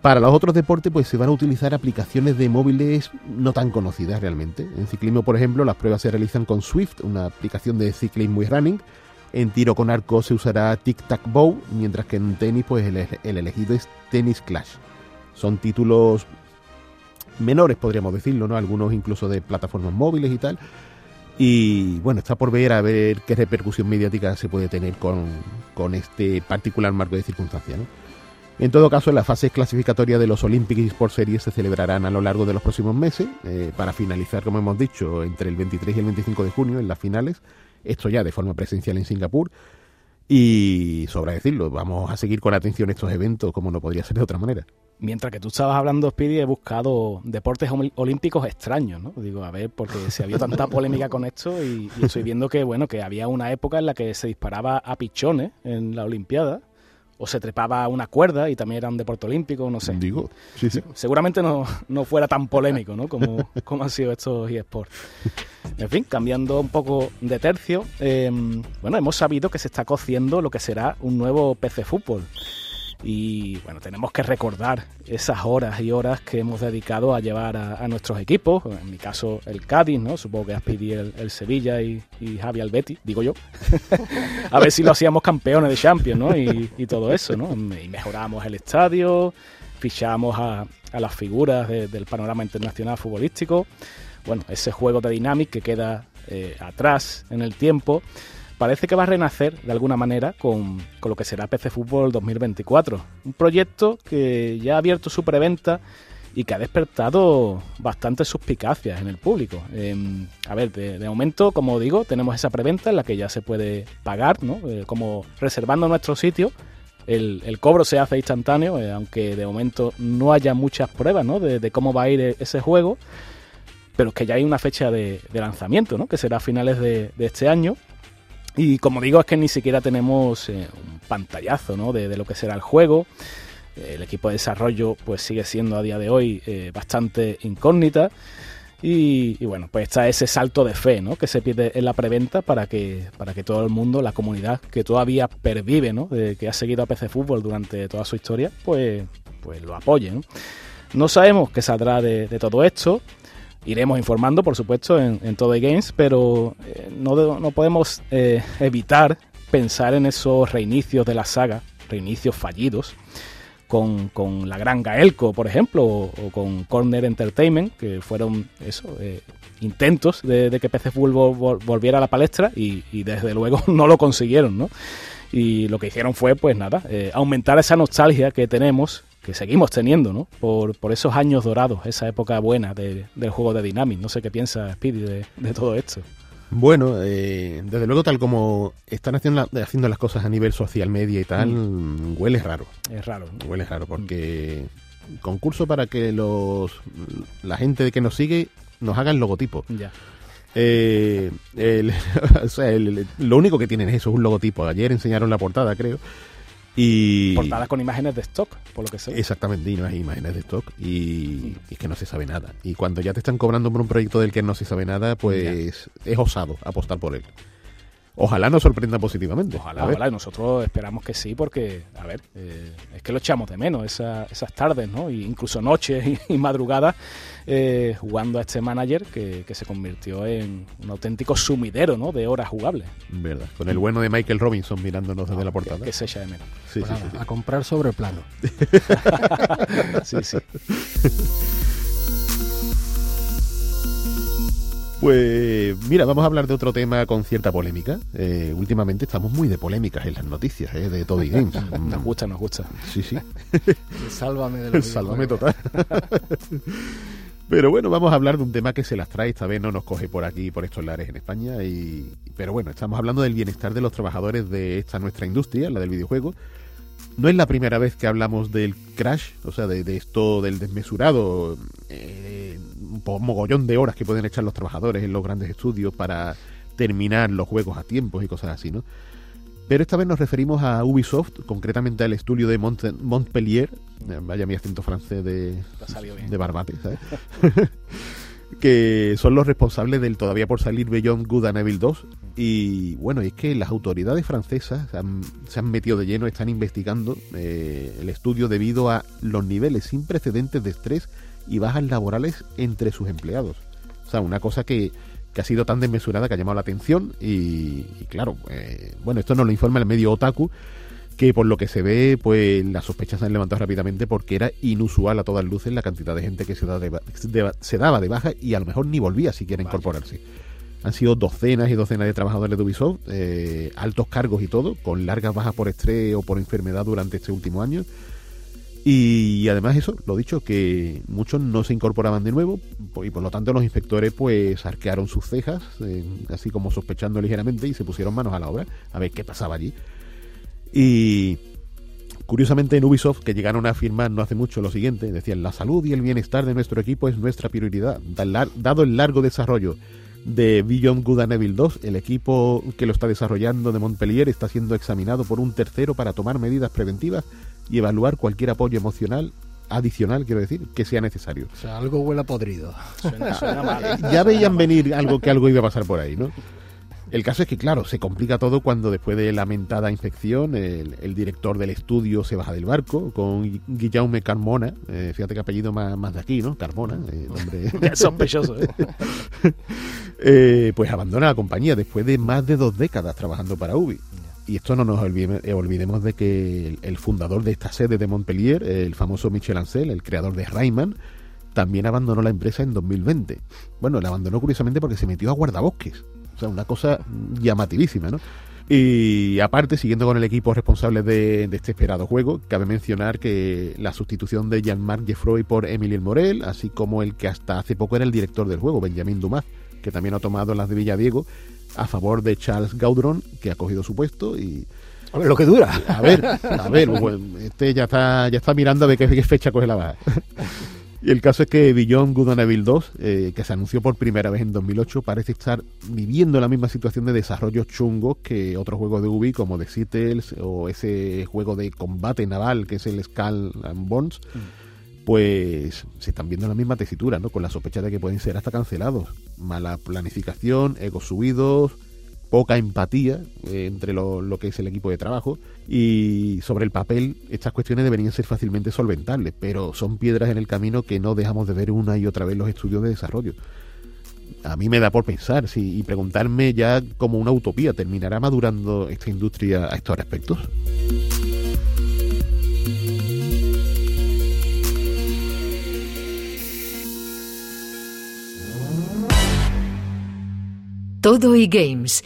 Para los otros deportes pues se van a utilizar aplicaciones de móviles no tan conocidas realmente. En ciclismo, por ejemplo, las pruebas se realizan con Swift, una aplicación de ciclismo y running. En tiro con arco se usará Tic Tac Bow, mientras que en tenis pues el, el elegido es Tennis Clash. Son títulos menores, podríamos decirlo, ¿no? Algunos incluso de plataformas móviles y tal. Y bueno, está por ver a ver qué repercusión mediática se puede tener con, con este particular marco de circunstancia, ¿no? En todo caso, las fases clasificatorias de los Olympic Sports Series se celebrarán a lo largo de los próximos meses, eh, para finalizar, como hemos dicho, entre el 23 y el 25 de junio en las finales, esto ya de forma presencial en Singapur. Y sobra decirlo, vamos a seguir con atención estos eventos, como no podría ser de otra manera. Mientras que tú estabas hablando, Speedy, he buscado deportes ol- olímpicos extraños, ¿no? Digo, a ver, porque se había tanta polémica con esto y, y estoy viendo que, bueno, que había una época en la que se disparaba a pichones en la Olimpiada o se trepaba a una cuerda y también era un deporte olímpico, no sé. Digo, sí, sí. Seguramente no, no fuera tan polémico, ¿no? Como, como han sido estos eSports. En fin, cambiando un poco de tercio, eh, bueno, hemos sabido que se está cociendo lo que será un nuevo PC Fútbol. Y bueno, tenemos que recordar esas horas y horas que hemos dedicado a llevar a, nuestros equipos. En mi caso, el Cádiz, ¿no? Supongo que Aspidi el, el Sevilla y, y Javi al Betis, digo yo. a ver si lo hacíamos campeones de Champions, ¿no? Y, y todo eso, ¿no? Y mejoramos el estadio, fichamos a, a las figuras de- del panorama internacional futbolístico. Bueno, ese juego de Dynamic que queda eh, atrás en el tiempo parece que va a renacer de alguna manera con, con lo que será PC Fútbol 2024. Un proyecto que ya ha abierto su preventa y que ha despertado bastantes suspicacias en el público. Eh, a ver, de, momento, como digo, tenemos esa preventa en la que ya se puede pagar, ¿no? Eh, como reservando nuestro sitio. El, cobro se hace instantáneo, eh, aunque de momento no haya muchas pruebas ¿no? de, cómo va a ir ese juego, pero que ya hay una fecha de, de lanzamiento, ¿no? que será a finales de este año. Y como digo, es que ni siquiera tenemos eh, un pantallazo de, lo que será el juego. El equipo de desarrollo pues sigue siendo a día de hoy eh, bastante incógnita. Y, bueno, pues está ese salto de fe que se pide en la preventa para que, para que todo el mundo, la comunidad que todavía pervive, ¿no? que ha seguido a PC Fútbol durante toda su historia, pues, pues lo apoye. ¿no? No sabemos qué saldrá de todo esto. Iremos informando, por supuesto, en, en todo Games, pero eh, no, no podemos eh, evitar pensar en esos reinicios de la saga, reinicios fallidos, con, con la gran Gaelco, por ejemplo, o, con Corner Entertainment, que fueron eso, eh, intentos de, que PC vol- volviera a la palestra y, y desde luego no lo consiguieron, ¿no? Y lo que hicieron fue, pues nada, eh, aumentar esa nostalgia que tenemos, que seguimos teniendo, ¿no? Por, por esos años dorados, esa época buena de- del juego de Dynamic. No sé qué piensa Speedy de, de todo esto. Bueno, eh, desde luego, tal como están haciendo, la- haciendo las cosas a nivel social media y tal, huele raro. Es raro. ¿no? Huele raro porque concurso para que los la gente que nos sigue nos haga el logotipo. Ya. Eh, el- o sea, el- lo único que tienen es eso, un logotipo. Ayer enseñaron la portada, creo. Y Portada con imágenes de stock, por lo que sé. Exactamente, y no hay imágenes de stock y, y es que no se sabe nada. Y cuando ya te están cobrando por un proyecto del que no se sabe nada, pues es osado apostar por él. Ojalá nos sorprenda positivamente. Ojalá, ojalá. Y nosotros esperamos que sí, porque, a ver, eh, es que lo echamos de menos esa- esas tardes, ¿no? Y incluso noches y, y madrugadas eh, jugando a este manager que, que se convirtió en un auténtico sumidero, ¿no? De horas jugables. Verdad. Con el bueno de Michael Robinson mirándonos desde la portada. Que, que se echa de menos. Sí, Pues sí, nada, sí, sí. A comprar sobre plano. Sí, sí. Pues mira, vamos a hablar de otro tema con cierta polémica. Eh, últimamente estamos muy de polémicas en las noticias eh, de Toddy Games. Nos gusta, nos gusta. Sí, sí. Sálvame de los Sálvame videojuegos. total. Pero bueno, vamos a hablar de un tema que se las trae, esta vez no nos coge por aquí, por estos lares en España. Y, pero bueno, estamos hablando del bienestar de los trabajadores de esta nuestra industria, la del videojuego. No es la primera vez que hablamos del crash, o sea, de, de esto del desmesurado, eh, mogollón de horas que pueden echar los trabajadores en los grandes estudios para terminar los juegos a tiempos y cosas así, ¿no? Pero esta vez nos referimos a Ubisoft, concretamente al estudio de Mont- Montpellier, eh, vaya mi acento francés de, de Barbate, ¿sabes? que son los responsables del todavía por salir Beyond Good and Evil 2. Y bueno, es que las autoridades francesas se han, se han metido de lleno, están investigando eh, el estudio debido a los niveles sin precedentes de estrés y bajas laborales entre sus empleados. O sea, una cosa que, que ha sido tan desmesurada que ha llamado la atención y, y claro, eh, bueno, esto nos lo informa el medio Otaku, que por lo que se ve, pues las sospechas se han levantado rápidamente porque era inusual a todas luces la cantidad de gente que se, da de ba- de- se daba de baja y a lo mejor ni volvía siquiera a incorporarse. Han sido docenas y docenas de trabajadores de Ubisoft, eh, altos cargos y todo, con largas bajas por estrés o por enfermedad durante este último año. Y además eso, lo dicho, que muchos no se incorporaban de nuevo y por lo tanto los inspectores pues arquearon sus cejas, eh, así como sospechando ligeramente y se pusieron manos a la obra a ver qué pasaba allí. Y curiosamente en Ubisoft, que llegaron a afirmar no hace mucho lo siguiente, decían, la salud y el bienestar de nuestro equipo es nuestra prioridad. Da- Dado el largo desarrollo de Beyond Good and Evil 2, el equipo que lo está desarrollando de Montpellier está siendo examinado por un tercero para tomar medidas preventivas y evaluar cualquier apoyo emocional adicional, quiero decir, que sea necesario. O sea, algo huele a podrido. Suena, suena mal. ¿eh? Ya veían venir algo que algo iba a pasar por ahí, ¿no? El caso es que, claro, se complica todo cuando después de lamentada infección el, el director del estudio se baja del barco con Gui- Guillaume Carmona, eh, fíjate que apellido más, más de aquí, ¿no? Carmona, eh, nombre... Sospechoso, ¿eh? Pues abandona la compañía después de más de dos décadas trabajando para Ubi. Y esto no nos eh, olvidemos de que el, el fundador de esta sede de Montpellier, el famoso Michel Ancel, el creador de Rayman, también abandonó la empresa en 2020. Bueno, la abandonó curiosamente porque se metió a guardabosques. Sea, una cosa llamativísima, ¿no? Y aparte, siguiendo con el equipo responsable de, de este esperado juego, cabe mencionar que la sustitución de Jean-Marc Geoffroy por Emilien Morel, así como el que hasta hace poco era el director del juego, Benjamin Dumas, que también ha tomado las de Villadiego, a favor de Charles Gaudron, que ha cogido su puesto y A ver, lo que dura. a ver, a ver, pues, este ya está, ya está mirando a ver qué, qué fecha coge la baja. Y el caso es que Beyond Good and Evil 2, eh, que se anunció por primera vez en 2008, parece estar viviendo la misma situación de desarrollos chungos que otros juegos de Ubi como The Citadels o ese juego de combate naval que es el Skull and Bones. Pues se están viendo la misma tesitura, ¿no? Con la sospecha de que pueden ser hasta cancelados. Mala planificación, egos subidos, poca empatía eh, entre lo, que es el equipo de trabajo y sobre el papel estas cuestiones deberían ser fácilmente solventables, pero son piedras en el camino que no dejamos de ver una y otra vez los estudios de desarrollo. A mí me da por pensar y preguntarme ya como una utopía, ¿terminará madurando esta industria a estos respectos? Todo y Games.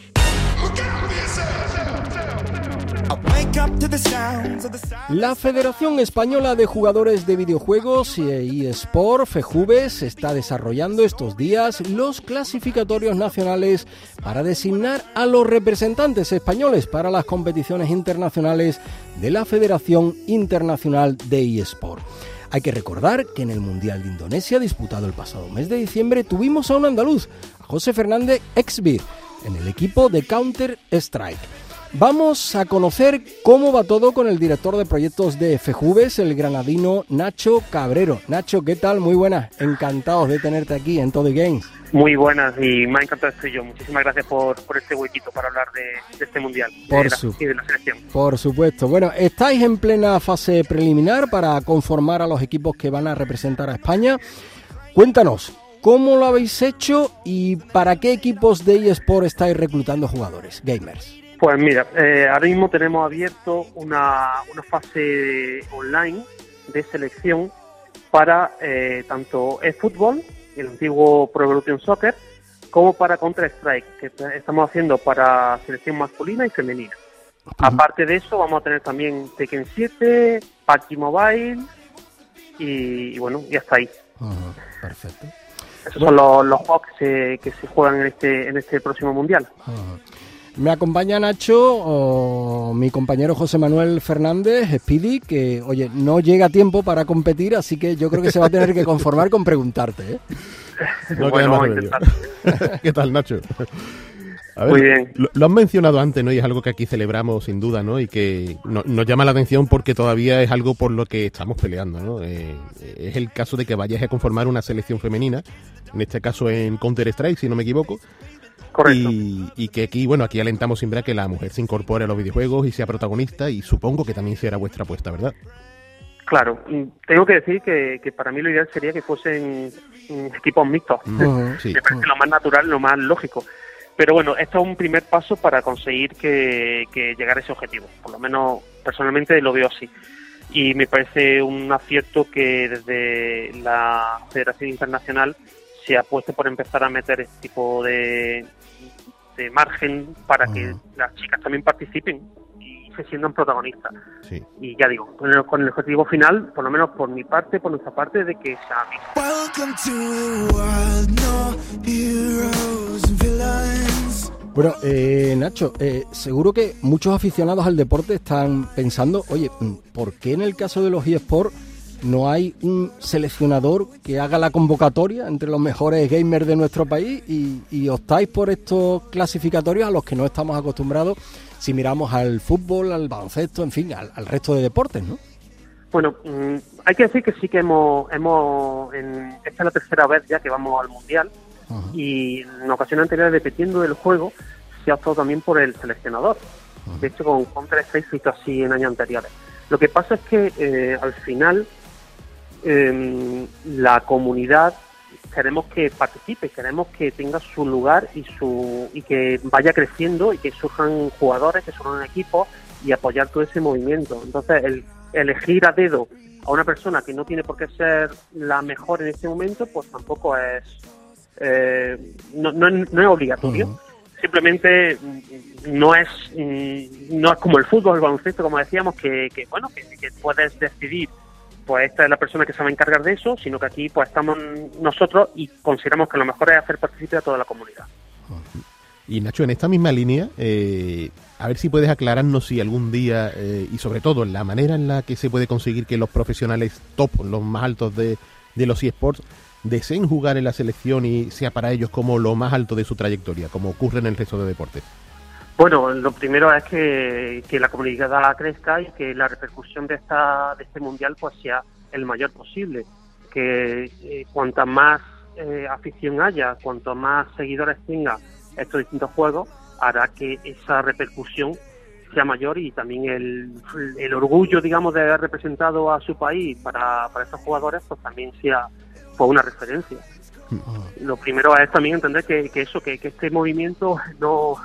La Federación Española de Jugadores de Videojuegos y eSport, FEJUVES, está desarrollando estos días los clasificatorios nacionales para designar a los representantes españoles para las competiciones internacionales de la Federación Internacional de eSport. Hay que recordar que en el Mundial de Indonesia, disputado el pasado mes de diciembre, tuvimos a un andaluz, a José Fernández Exbir, en el equipo de Counter Strike. Vamos a conocer cómo va todo con el director de proyectos de FEJUVES, el granadino Nacho Cabrero. Nacho, ¿qué tal? Muy buenas. Encantados de tenerte aquí en Todo Games. Muy buenas y me ha encantado estoy yo. Muchísimas gracias por, por este huequito para hablar de, de este mundial Por de la, su- y de la selección. Por supuesto. Bueno, estáis en plena fase preliminar para conformar a los equipos que van a representar a España. Cuéntanos, ¿cómo lo habéis hecho y para qué equipos de eSport estáis reclutando jugadores, gamers? Pues mira, eh, ahora mismo tenemos abierto una, una fase online de selección para eh, tanto eFootball, el antiguo Pro Evolution Soccer, como para Counter-Strike, que estamos haciendo para selección masculina y femenina. Aparte de eso, vamos a tener también Tekken 7, PUBG Mobile y, y bueno, ya está ahí. perfecto. Esos son los, los juegos que se, que se juegan en este, en este próximo mundial. Me acompaña Nacho, o mi compañero José Manuel Fernández, Speedy, que, oye, no llega a tiempo para competir, así que yo creo que se va a tener que conformar con preguntarte. ¿eh? No Bueno. ¿Qué tal, Nacho? A Muy bien. Lo, lo han mencionado antes, ¿no? Y es algo que aquí celebramos sin duda, ¿no? Y que no- nos llama la atención porque todavía es algo por lo que estamos peleando, ¿no? Eh, es el caso de que vayáis a conformar una selección femenina, en este caso en Counter-Strike, si no me equivoco. Correcto. Y, y que aquí, bueno, aquí alentamos siempre a que la mujer se incorpore a los videojuegos y sea protagonista y supongo que también será vuestra apuesta, ¿verdad? Claro, mm, tengo que decir que, que para mí lo ideal sería que fuesen mm, equipos mixtos. Sí. Me parece lo más natural, lo más lógico. Pero bueno, esto es un primer paso para conseguir que, que llegar a ese objetivo. Por lo menos personalmente lo veo así. Y me parece un acierto que desde la Federación Internacional se apueste por empezar a meter este tipo de, de margen para que las chicas también participen y se sientan protagonistas. Sí. Y ya digo, con el, con el objetivo final, por lo menos por mi parte, por nuestra parte, de que sea mixto. Welcome to the wild, no heroes and villains. Bueno, eh, Nacho, eh, seguro que muchos aficionados al deporte están pensando, oye, ¿por qué en el caso de los eSports no hay un seleccionador que haga la convocatoria entre los mejores gamers de nuestro país y, y optáis por estos clasificatorios a los que no estamos acostumbrados si miramos al fútbol, al baloncesto, en fin, al, al resto de deportes, ¿no? Bueno, mm, hay que decir que sí que hemos, hemos en, esta es la tercera vez ya que vamos al Mundial y en ocasiones anteriores, dependiendo del juego, se ha optado también por el seleccionador. De hecho, con Counter-Strike se hizo así en años anteriores. Lo que pasa es que eh, al final eh, la comunidad queremos que participe, queremos que tenga su lugar y su y que vaya creciendo y que surjan jugadores, que surjan equipos y apoyar todo ese movimiento. Entonces, el elegir a dedo a una persona que no tiene por qué ser la mejor en este momento, pues tampoco es eh, no, no, es- no es obligatorio. Simplemente mm, no es mm, no es como el fútbol, el baloncesto, como decíamos, que, que, bueno que, que puedes decidir pues esta es la persona que se va a encargar de eso, sino que aquí pues estamos nosotros y consideramos que lo mejor es hacer partícipe a toda la comunidad. Y Nacho, en esta misma línea, eh, a ver si puedes aclararnos si algún día, eh, y sobre todo la manera en la que se puede conseguir que los profesionales top, los más altos de, de los eSports, deseen jugar en la selección y sea para ellos como lo más alto de su trayectoria, como ocurre en el resto de deportes. Bueno, lo primero es que, que la comunidad crezca y que la repercusión de esta de este mundial pues sea el mayor posible. Que eh, cuanta más eh, afición haya, cuanto más seguidores tenga estos distintos juegos, hará que esa repercusión sea mayor y también el, el orgullo, digamos, de haber representado a su país para, para estos jugadores, pues también sea pues, una referencia. Lo primero es también entender que, que eso, que, que este movimiento no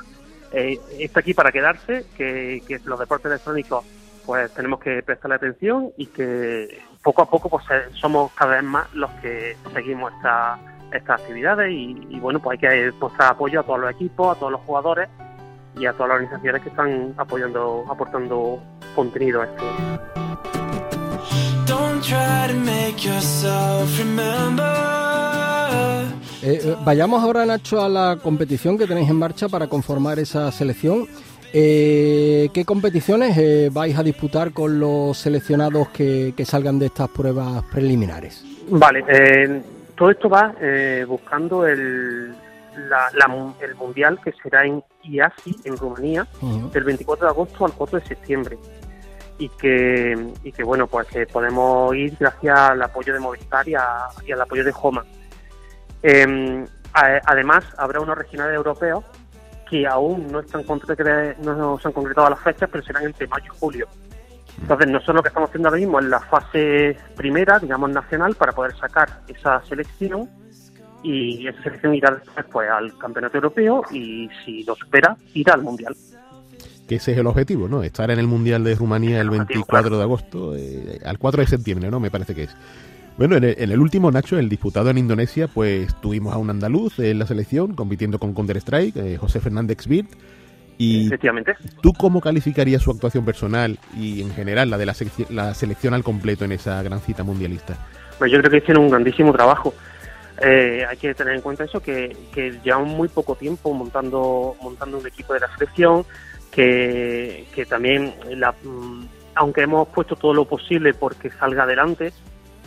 eh, está aquí para quedarse, que, los deportes electrónicos pues tenemos que prestarle atención y que poco a poco pues somos cada vez más los que seguimos esta- estas actividades y, bueno pues hay que mostrar apoyo a todos los equipos, a todos los jugadores y a todas las organizaciones que están apoyando, aportando contenido a esto. Don't. Eh, eh, vayamos ahora, Nacho, a la competición que tenéis en marcha para conformar esa selección. Eh, ¿Qué competiciones eh, vais a disputar con los seleccionados que, que salgan de estas pruebas preliminares? Vale, eh, todo esto va eh, buscando el, la- la el mundial que será en IASI en Rumanía del 24 de agosto al 4 de septiembre y que, y que bueno, pues que podemos ir gracias al apoyo de Movistar y, a- y al apoyo de Homa. Eh, además, habrá unos regionales europeos que aún no están no se han concretado las fechas, pero serán entre mayo y julio. Entonces, nosotros lo que estamos haciendo ahora mismo es la fase primera, digamos, nacional, para poder sacar esa selección y esa selección irá después pues, al campeonato europeo y si lo supera, irá al mundial. Que ese es el objetivo, ¿no? Estar en el Mundial de Rumanía el objetivo, 24 claro. de agosto, eh, al 4 de septiembre, ¿no? Me parece que es. Bueno, en el, en el último, Nacho, el disputado en Indonesia, pues tuvimos a un andaluz en la selección compitiendo con Counter-Strike, eh, José Fernández Xvirt. Y Efectivamente. ¿tú cómo calificarías su actuación personal y en general la de la, la selección al completo en esa gran cita mundialista? Pues yo creo que hicieron un grandísimo trabajo. Eh, hay que tener en cuenta eso, que, que llevan muy poco tiempo montando, montando un equipo de la selección, que, que también, la, mm, aunque hemos puesto todo lo posible porque salga adelante,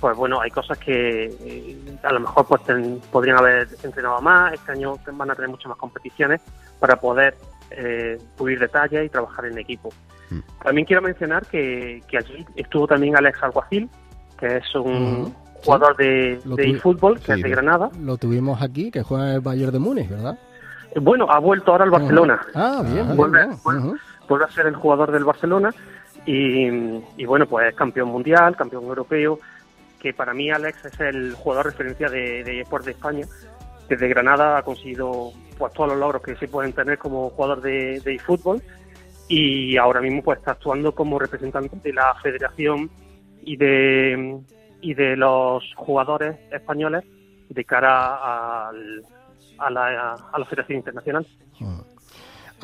pues bueno, hay cosas que eh, a lo mejor pues ten- podrían haber entrenado más, este año van a tener muchas más competiciones para poder eh, pulir detalles y trabajar en equipo. Mm. También quiero mencionar que, que allí estuvo también Alex Alguacil, que es un jugador de, de eFootball, que sí, es de. Granada. Lo tuvimos aquí, que juega en el Bayern de Múnich, ¿verdad? Eh, Bueno, ha vuelto ahora al Barcelona. Ah, bien, bien, Vuelve- bien. vuelve- vuelve a ser el jugador del Barcelona y, y bueno, pues es campeón mundial, campeón europeo, que para mí Alex es el jugador referencia de, de de España. Desde Granada ha conseguido pues todos los logros que se pueden tener como jugador de, de eFootball y ahora mismo pues está actuando como representante de la federación y de y de los jugadores españoles de cara al- a, la, a la Federación Internacional.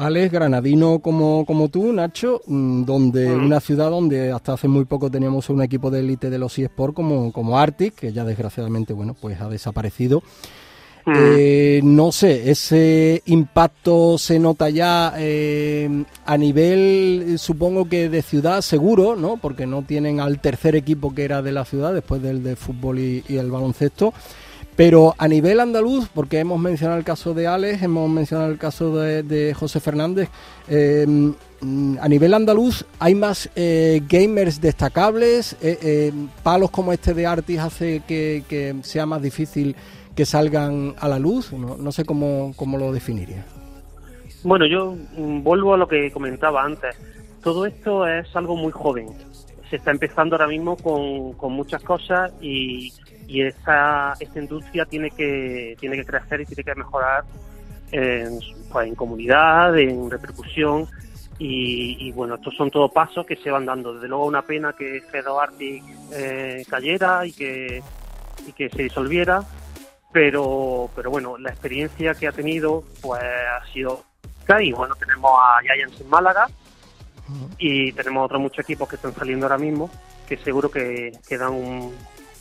Alex, granadino como, como tú, Nacho, mm, donde Mm. una ciudad donde hasta hace muy poco teníamos un equipo de élite de los eSports como, como Arctic, que ya desgraciadamente bueno pues ha desaparecido. Mm. Eh, no sé, ese impacto se nota ya eh, a nivel, supongo que de ciudad seguro, ¿no? Porque no tienen al tercer equipo que era de la ciudad después del de fútbol y, y el baloncesto. Pero a nivel andaluz, porque hemos mencionado el caso de Alex, hemos mencionado el caso de, José Fernández, eh, a nivel andaluz hay más eh, gamers destacables, eh, eh, palos como este de Artis hace que, que sea más difícil que salgan a la luz, no, no sé cómo, cómo lo definiría. Bueno, yo mm, vuelvo a lo que comentaba antes. Todo esto es algo muy joven. Se está empezando ahora mismo con, con muchas cosas y, y esta, esta industria tiene que, tiene que crecer y tiene que mejorar en, pues, en comunidad, en repercusión. Y, y, bueno, estos son todos pasos que se van dando. Desde luego, una pena que Fedo Arctic eh, cayera y que, y que se disolviera, pero, pero bueno, la experiencia que ha tenido pues ha sido y bueno, tenemos a Giants en Málaga y tenemos otros muchos equipos que están saliendo ahora mismo que seguro que, que dan un,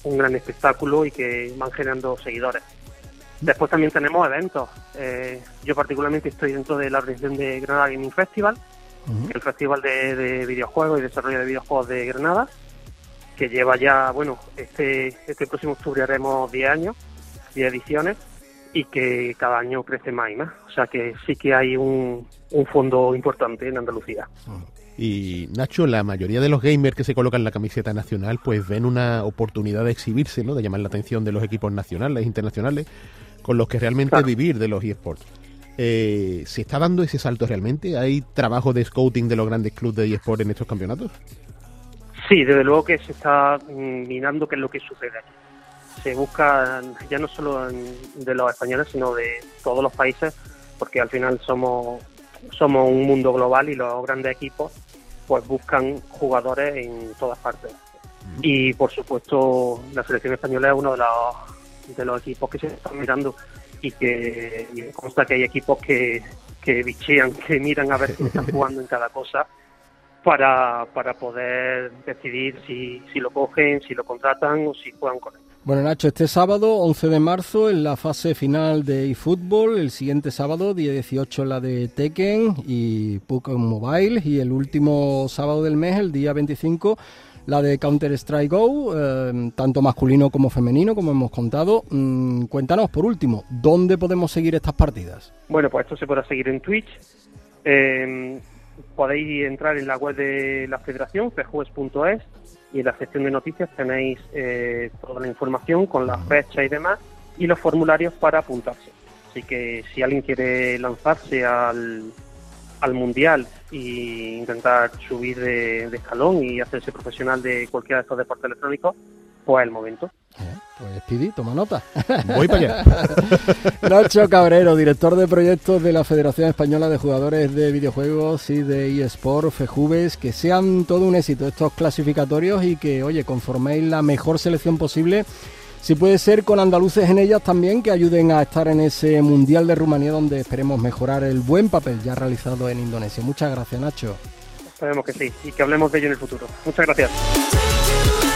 un gran espectáculo y que van generando seguidores. Después también tenemos eventos. Eh, yo particularmente estoy dentro de la organización de Granada Gaming Festival, que es el festival de, de videojuegos y desarrollo de videojuegos de Granada, que lleva ya, bueno, este, este próximo octubre haremos 10 años, 10 ediciones, y que cada año crece más y más. O sea que sí que hay un, un fondo importante en Andalucía. Y Nacho, la mayoría de los gamers que se colocan la camiseta nacional, pues ven una oportunidad de exhibirse, ¿no? De llamar la atención de los equipos nacionales, internacionales, con los que realmente Claro. vivir de los eSports. Eh, ¿Se está dando ese salto realmente? ¿Hay trabajo de scouting de los grandes clubes de eSports en estos campeonatos? Sí, desde luego que se está mm, mirando qué es lo que sucede. Se busca ya no solo en- de los españoles, sino de todos los países, porque al final somos somos un mundo global y los grandes equipos pues buscan jugadores en todas partes. Y por supuesto la selección española es uno de los, de los equipos que se están mirando y que y me consta que hay equipos que, que bichean, que miran a ver quién está jugando en cada cosa para, para poder decidir si, si lo cogen, si lo contratan o si juegan con él. Bueno, Nacho, este sábado, 11 de marzo, en la fase final de eFootball, el siguiente sábado, día 18, la de Tekken y Pokémon Mobile, y el último sábado del mes, el día 25, la de Counter-Strike Go, eh, tanto masculino como femenino, como hemos contado. Mm, cuéntanos, por último, ¿dónde podemos seguir estas partidas? Bueno, pues esto se podrá seguir en Twitch. Eh, podéis entrar en la web de la federación, fejues.es, y en la sección de noticias tenéis eh, toda la información con las fechas y demás, y los formularios para apuntarse. Así que si alguien quiere lanzarse al, al Mundial e intentar subir de, de escalón y hacerse profesional de cualquiera de estos deportes electrónicos, pues es el momento. Pues Speedy, toma nota. Voy para allá. Nacho Cabrero, director de proyectos de la Federación Española de Jugadores de Videojuegos y de eSport, FEJUVES, que sean todo un éxito estos clasificatorios y que, oye, conforméis la mejor selección posible, si puede ser con andaluces en ellas también, que ayuden a estar en ese Mundial de Rumanía donde esperemos mejorar el buen papel ya realizado en Indonesia. Muchas gracias, Nacho. Sabemos que sí, y que hablemos de ello en el futuro. Muchas gracias.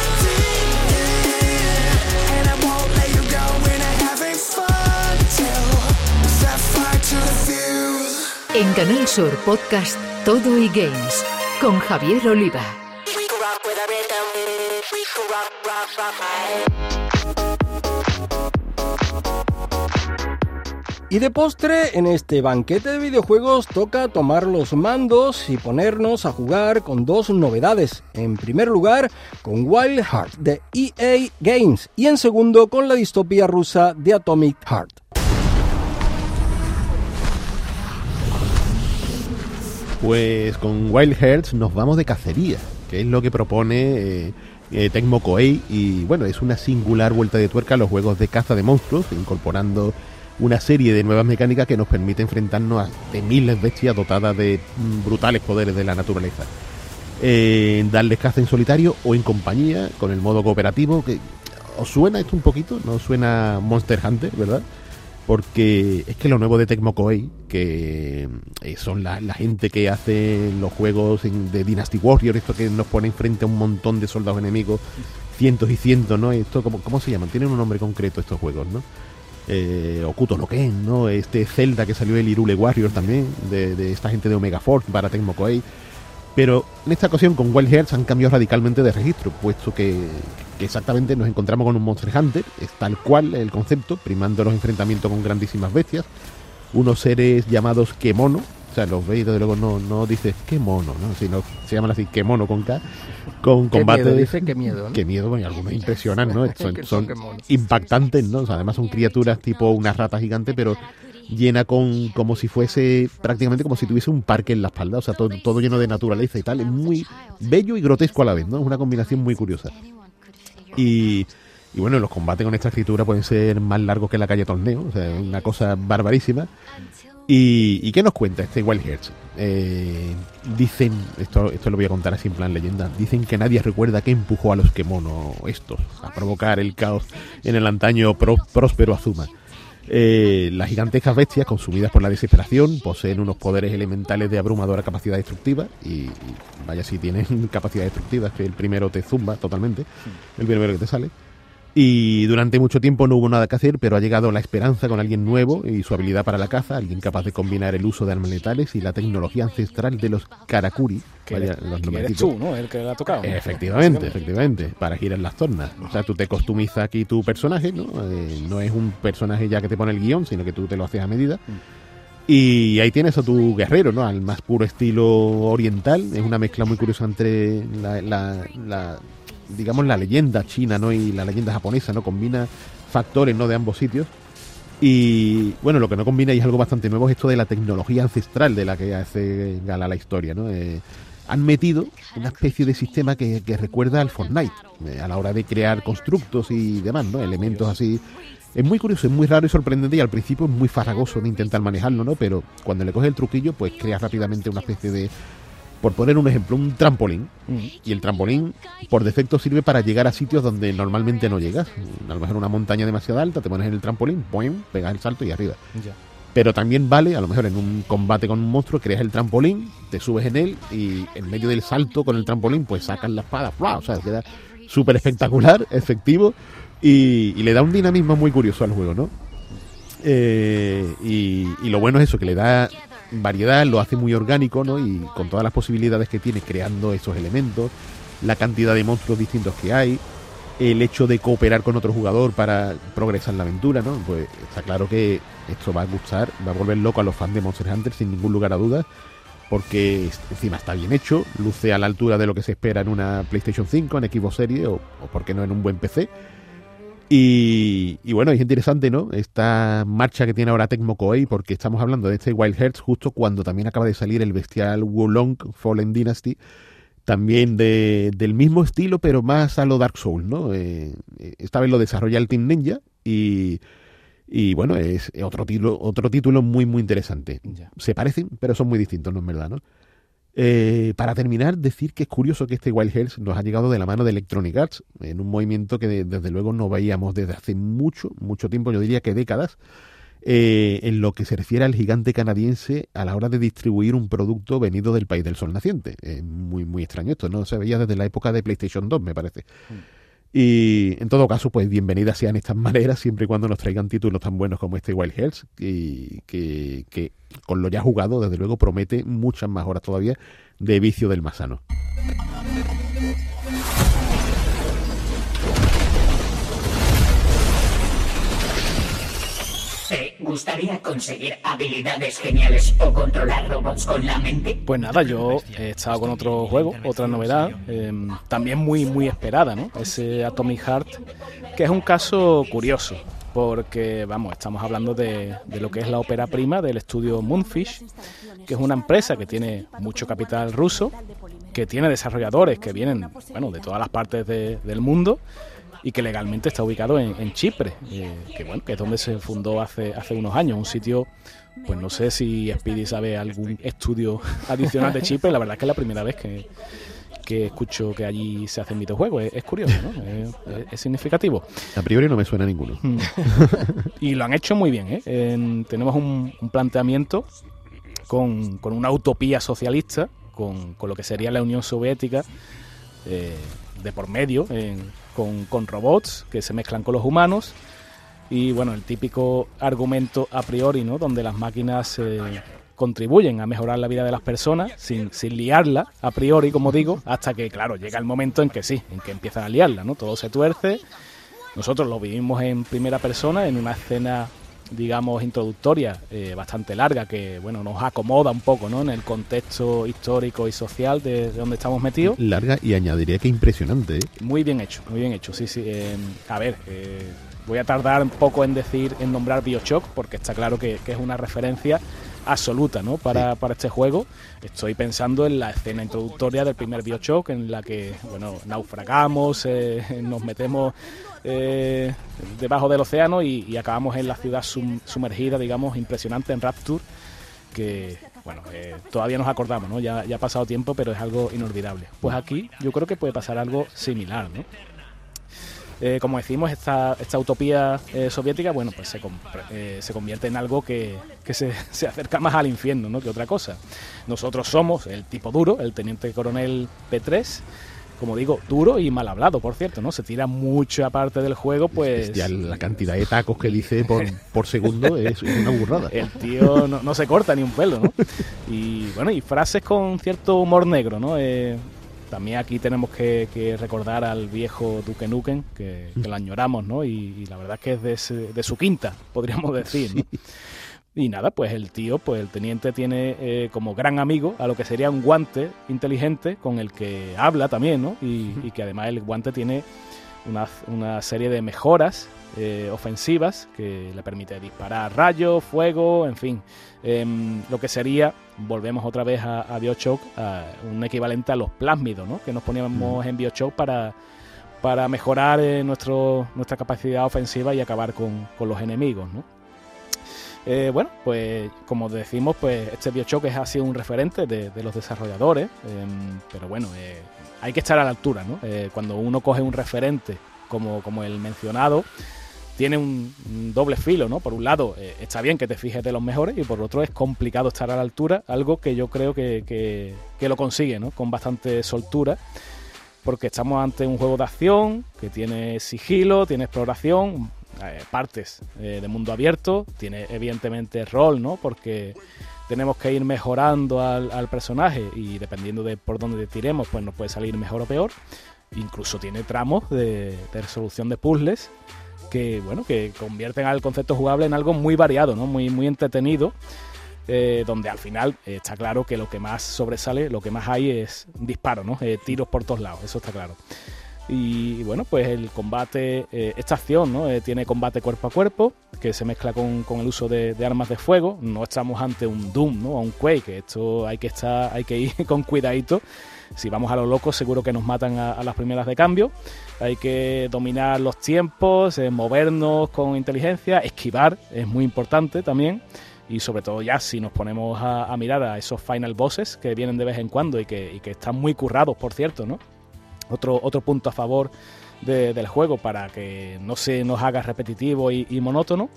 En Canal Sur Podcast Todo y Games con Javier Oliva. Y de postre, en este banquete de videojuegos toca tomar los mandos y ponernos a jugar con dos novedades. En primer lugar, con Wild Heart de EA Games y en segundo, con la distopía rusa de Atomic Heart. Pues con Wild Hearts nos vamos de cacería, que es lo que propone eh, eh, Tecmo Koei y bueno, es una singular vuelta de tuerca a los juegos de caza de monstruos, incorporando una serie de nuevas mecánicas que nos permite enfrentarnos a temibles bestias dotadas de mm, brutales poderes de la naturaleza. Eh, darles caza en solitario o en compañía, con el modo cooperativo, que os suena esto un poquito, no suena Monster Hunter, ¿verdad? Porque es que lo nuevo de Tecmo Koei, que eh, son la, la gente que hace los juegos en- de Dynasty Warrior, esto que nos pone enfrente a un montón de soldados enemigos, cientos y cientos, ¿no? Esto, ¿cómo, cómo se llaman? Tienen un nombre concreto estos juegos, ¿no? Eh, Okuto no Ken, ¿no? Este Zelda que salió el Irule Warrior también, de, de esta gente de Omega Force para Tecmo Koei. Pero en esta ocasión con Wild Hearts han cambiado radicalmente de registro, puesto que, que exactamente nos encontramos con un Monster Hunter, es tal cual el concepto, primando los enfrentamientos con grandísimas bestias, unos seres llamados Kemono, o sea, los veis y desde luego no, no dices qué mono, ¿no? sino se llaman así Kemono con K, con Qué combate miedo, dice, qué miedo, ¿no? Qué miedo, bueno, y algunos impresionan, ¿no? Son, son impactantes, ¿no? O sea, además son criaturas tipo una rata gigante, pero llena con como si fuese prácticamente como si tuviese un parque en la espalda, o sea, todo, todo lleno de naturaleza y tal, es muy bello y grotesco a la vez, ¿no? Es una combinación muy curiosa. Y, y bueno, los combates con esta escritura pueden ser más largos que la calle torneo, o sea, una cosa barbarísima. ¿Y, y qué nos cuenta este Wild Hearts? Eh, dicen, esto, esto lo voy a contar así en plan leyenda, dicen que nadie recuerda qué empujó a los Kemono estos a provocar el caos en el antaño pró- próspero Azuma. Eh, las gigantescas bestias, consumidas por la desesperación, poseen unos poderes elementales de abrumadora capacidad destructiva. Y, y vaya si tienen capacidad destructiva, es que el primero te zumba totalmente, el primero que te sale. Y durante mucho tiempo no hubo nada que hacer, pero ha llegado la esperanza con alguien nuevo y su habilidad para la caza, alguien capaz de combinar el uso de armas letales y la tecnología ancestral de los Karakuri. Que Vaya, eres, los que eres nombrecitos. tú, ¿no? El que ha tocado. ¿no? Efectivamente, efectivamente, para girar las tornas. O sea, tú te customizas aquí tu personaje, ¿no? Eh, no es un personaje ya que te pone el guion, sino que tú te lo haces a medida. Y ahí tienes a tu guerrero, ¿no? Al más puro estilo oriental. Es una mezcla muy curiosa entre la, la- la- digamos, la leyenda china, ¿no? Y la leyenda japonesa, ¿no? Combina factores, ¿no? De ambos sitios. Y bueno, lo que no combina y es algo bastante nuevo es esto de la tecnología ancestral de la que hace gala la historia, ¿no? Eh, han metido una especie de sistema que, recuerda al Fortnite eh, a la hora de crear constructos y demás, ¿no? Elementos así. Es muy curioso, es muy raro y sorprendente y al principio es muy farragoso de intentar manejarlo, ¿no? Pero cuando le coges el truquillo, pues creas rápidamente una especie de, por poner un ejemplo, un trampolín. Y el trampolín, por defecto, sirve para llegar a sitios donde normalmente no llegas. A lo mejor una montaña demasiado alta, te pones en el trampolín, ¡boing! pegas el salto y arriba. Ya. Pero también vale, a lo mejor en un combate con un monstruo, creas el trampolín, te subes en él y en medio del salto con el trampolín, pues sacas la espada. ¡fua! O sea, queda súper espectacular, efectivo y, y le da un dinamismo muy curioso al juego, ¿no? Eh, y, y lo bueno es eso, que le da variedad, lo hace muy orgánico, ¿no? Y con todas las posibilidades que tiene creando esos elementos, la cantidad de monstruos distintos que hay, el hecho de cooperar con otro jugador para progresar la aventura, ¿no? Pues está claro que esto va a gustar, va a volver loco a los fans de Monster Hunter sin ningún lugar a dudas, porque encima está bien hecho, luce a la altura de lo que se espera en una PlayStation 5, en Xbox Series o, o por qué no en un buen PC. Y, y bueno, es interesante, ¿no? Esta marcha que tiene ahora Tecmo Koei, porque estamos hablando de este Wild Hearts justo cuando también acaba de salir el bestial Wulong Fallen Dynasty, también de, del mismo estilo, pero más a lo Dark Souls, ¿no? Eh, eh, esta vez lo desarrolla el Team Ninja y, y bueno, es otro título, otro título muy, muy interesante. Ya. Se parecen, pero son muy distintos, ¿no es verdad, no? Eh, para terminar, decir que es curioso que este Wild Hearts nos ha llegado de la mano de Electronic Arts, en un movimiento que de- desde luego no veíamos desde hace mucho, mucho tiempo, yo diría que décadas, eh, en lo que se refiere al gigante canadiense a la hora de distribuir un producto venido del país del sol naciente. Es muy, muy extraño esto, no se veía desde la época de PlayStation 2, me parece. Y en todo caso, pues bienvenidas sean estas maneras, siempre y cuando nos traigan títulos tan buenos como este Wild Hearts, y que, que con lo ya jugado, desde luego, promete muchas más horas todavía de vicio del más sano. ¿Te gustaría conseguir habilidades geniales o controlar robots con la mente? Pues nada, yo he estado con otro juego, otra novedad, eh, también muy muy esperada, ¿no? Ese Atomic Heart, que es un caso curioso, porque vamos, estamos hablando de, lo que es la ópera prima del estudio Moonfish, que es una empresa que tiene mucho capital ruso, que tiene desarrolladores que vienen, bueno, de todas las partes de- del mundo y que legalmente está ubicado en, en Chipre, eh, que bueno, que es donde se fundó hace, hace unos años, un sitio, pues no sé si Speedy sabe algún estudio adicional de Chipre, la verdad es que es la primera vez que, que escucho que allí se hacen videojuegos, es, es curioso, ¿no? Es- significativo. A priori no me suena ninguno. Mm. y lo han hecho muy bien. ¿eh? En- tenemos un, un planteamiento con, con una utopía socialista, con, con lo que sería la Unión Soviética eh, de por medio, con, con robots que se mezclan con los humanos. Y bueno, el típico argumento a priori, ¿no? Donde las máquinas eh, contribuyen a mejorar la vida de las personas sin, sin liarla a priori, como digo, hasta que, claro, llega el momento en que sí, en que empiezan a liarla, ¿no? Todo se tuerce. Nosotros lo vivimos en primera persona, en una escena, digamos, introductoria eh, bastante larga, que, bueno, nos acomoda un poco, ¿no? En el contexto histórico y social de, de donde estamos metidos. Larga y añadiría que impresionante. ¿eh? Muy bien hecho, muy bien hecho, sí, sí. Eh, a ver, eh, voy a tardar un poco en decir, en nombrar Bioshock, porque está claro que, que es una referencia absoluta, ¿no? Para, para este juego. Estoy pensando en la escena introductoria del primer Bioshock, en la que, bueno, naufragamos, eh, nos metemos eh, debajo del océano y, acabamos en la ciudad sum- sumergida, digamos, impresionante en Rapture que bueno eh, todavía nos acordamos no ya, ya ha pasado tiempo pero es algo inolvidable. Pues aquí yo creo que puede pasar algo similar no Eh, como decimos esta, esta utopía soviética bueno pues se, se convierte en algo que, que se, se acerca más al infierno ¿no? que otra cosa. Nosotros somos el tipo duro el teniente coronel P3 como digo, duro y mal hablado, por cierto, ¿no? Se tira mucha parte del juego, pues... Ya la cantidad de tacos que dice por, por segundo es una burrada. El tío no, no se corta ni un pelo, ¿no? Y bueno, y frases con cierto humor negro, ¿no? Eh, también aquí tenemos que, que recordar al viejo Duque Nukem, que, que lo añoramos, ¿no? Y, y la verdad es que es de, ese- de su quinta, podríamos decir, ¿no? Y nada, pues el tío, pues el teniente tiene eh, como gran amigo a lo que sería un guante inteligente con el que habla también, ¿no? Y, y que además el guante tiene una, una serie de mejoras eh, ofensivas que le permite disparar rayos, fuego, en fin. Em, lo que sería, volvemos otra vez a, a Bioshock, a un equivalente a los plásmidos, ¿no? Que nos poníamos en Bioshock para, para mejorar eh, nuestro, nuestra capacidad ofensiva y acabar con, con los enemigos, ¿no? Eh, bueno, pues como decimos, pues este Bioshock ha sido un referente de, los desarrolladores, em, pero bueno, eh, hay que estar a la altura, ¿no? Eh, cuando uno coge un referente como, como el mencionado, tiene un, doble filo, ¿no? Por un lado, está bien que te fijes de los mejores y por otro es complicado estar a la altura, algo que yo creo que, que- que lo consigue, ¿no? Con bastante soltura, porque estamos ante un juego de acción que tiene sigilo, tiene exploración, eh, partes eh, de mundo abierto, tiene evidentemente rol, ¿no? Porque tenemos que ir mejorando al, personaje y dependiendo de por dónde tiremos, pues nos puede salir mejor o peor. Incluso tiene tramos de, resolución de puzzles que, bueno, que convierten al concepto jugable en algo muy variado, ¿no? Muy, muy entretenido. eh, donde al final está claro que lo que más sobresale, lo que más hay es disparos, ¿no? Tiros por todos lados, eso está claro. Y bueno, pues el combate, eh, esta acción, ¿no? Eh, tiene combate cuerpo a cuerpo, que se mezcla con, con el uso de, armas de fuego. No estamos ante un Doom, ¿no? O un Quake. Esto hay que estar, hay que ir con cuidadito. Si vamos a lo loco, seguro que nos matan a, a las primeras de cambio. Hay que dominar los tiempos, eh, movernos con inteligencia, esquivar, es muy importante también. Y sobre todo ya si nos ponemos a, a mirar a esos final bosses que vienen de vez en cuando y que, y que están muy currados, por cierto, ¿no? Otro, otro punto a favor de- del juego para que no se nos haga repetitivo y, monótono,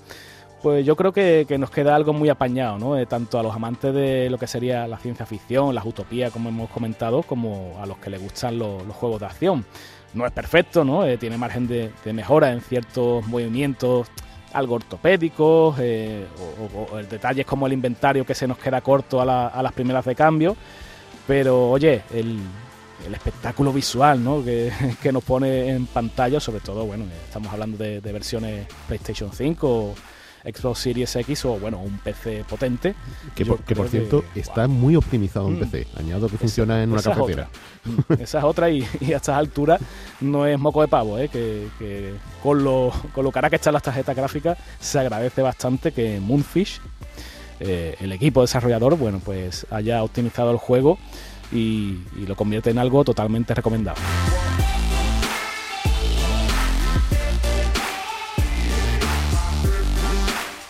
pues yo creo que, que nos queda algo muy apañado, ¿no? Eh, tanto a los amantes de lo que sería la ciencia ficción, las utopías, como hemos comentado, como a los que les gustan los, juegos de acción. No es perfecto, ¿no? Eh, tiene margen de, mejora en ciertos movimientos algo ortopédicos, eh, o, detalles como el inventario que se nos queda corto a, a las primeras de cambio, pero oye, el, el espectáculo visual ¿no? que, que nos pone en pantalla, sobre todo, bueno, estamos hablando de, de versiones PlayStation 5, Xbox Series X o, bueno, un PC potente. Que por, que por cierto está muy optimizado en Mm. PC. Añado que funciona en una esa es cafetera. otra. Mm, Esa es otra y, y a estas alturas no es moco de pavo, ¿eh? que, que con, lo, con lo cara que están las tarjetas gráficas se agradece bastante que Moonfish, eh, el equipo desarrollador, bueno, pues haya optimizado el juego y, lo convierte en algo totalmente recomendable.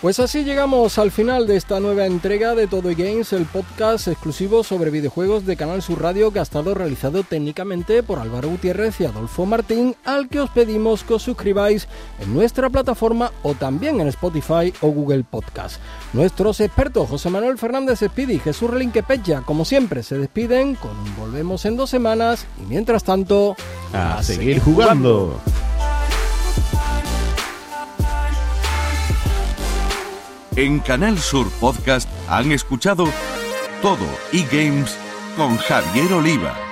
Pues así llegamos al final de esta nueva entrega de Todo y Games, el podcast exclusivo sobre videojuegos de Canal Sur Radio que ha estado realizado técnicamente por Álvaro Gutiérrez y Adolfo Martín, al que os pedimos que os suscribáis en nuestra plataforma o también en Spotify o Google Podcast. Nuestros expertos José Manuel Fernández Speedy y Jesús Relinque Pecha, como siempre, se despiden con un volvemos en dos semanas y mientras tanto, A seguir jugando. En Canal Sur Podcast han escuchado Todo y Games con Javier Oliva.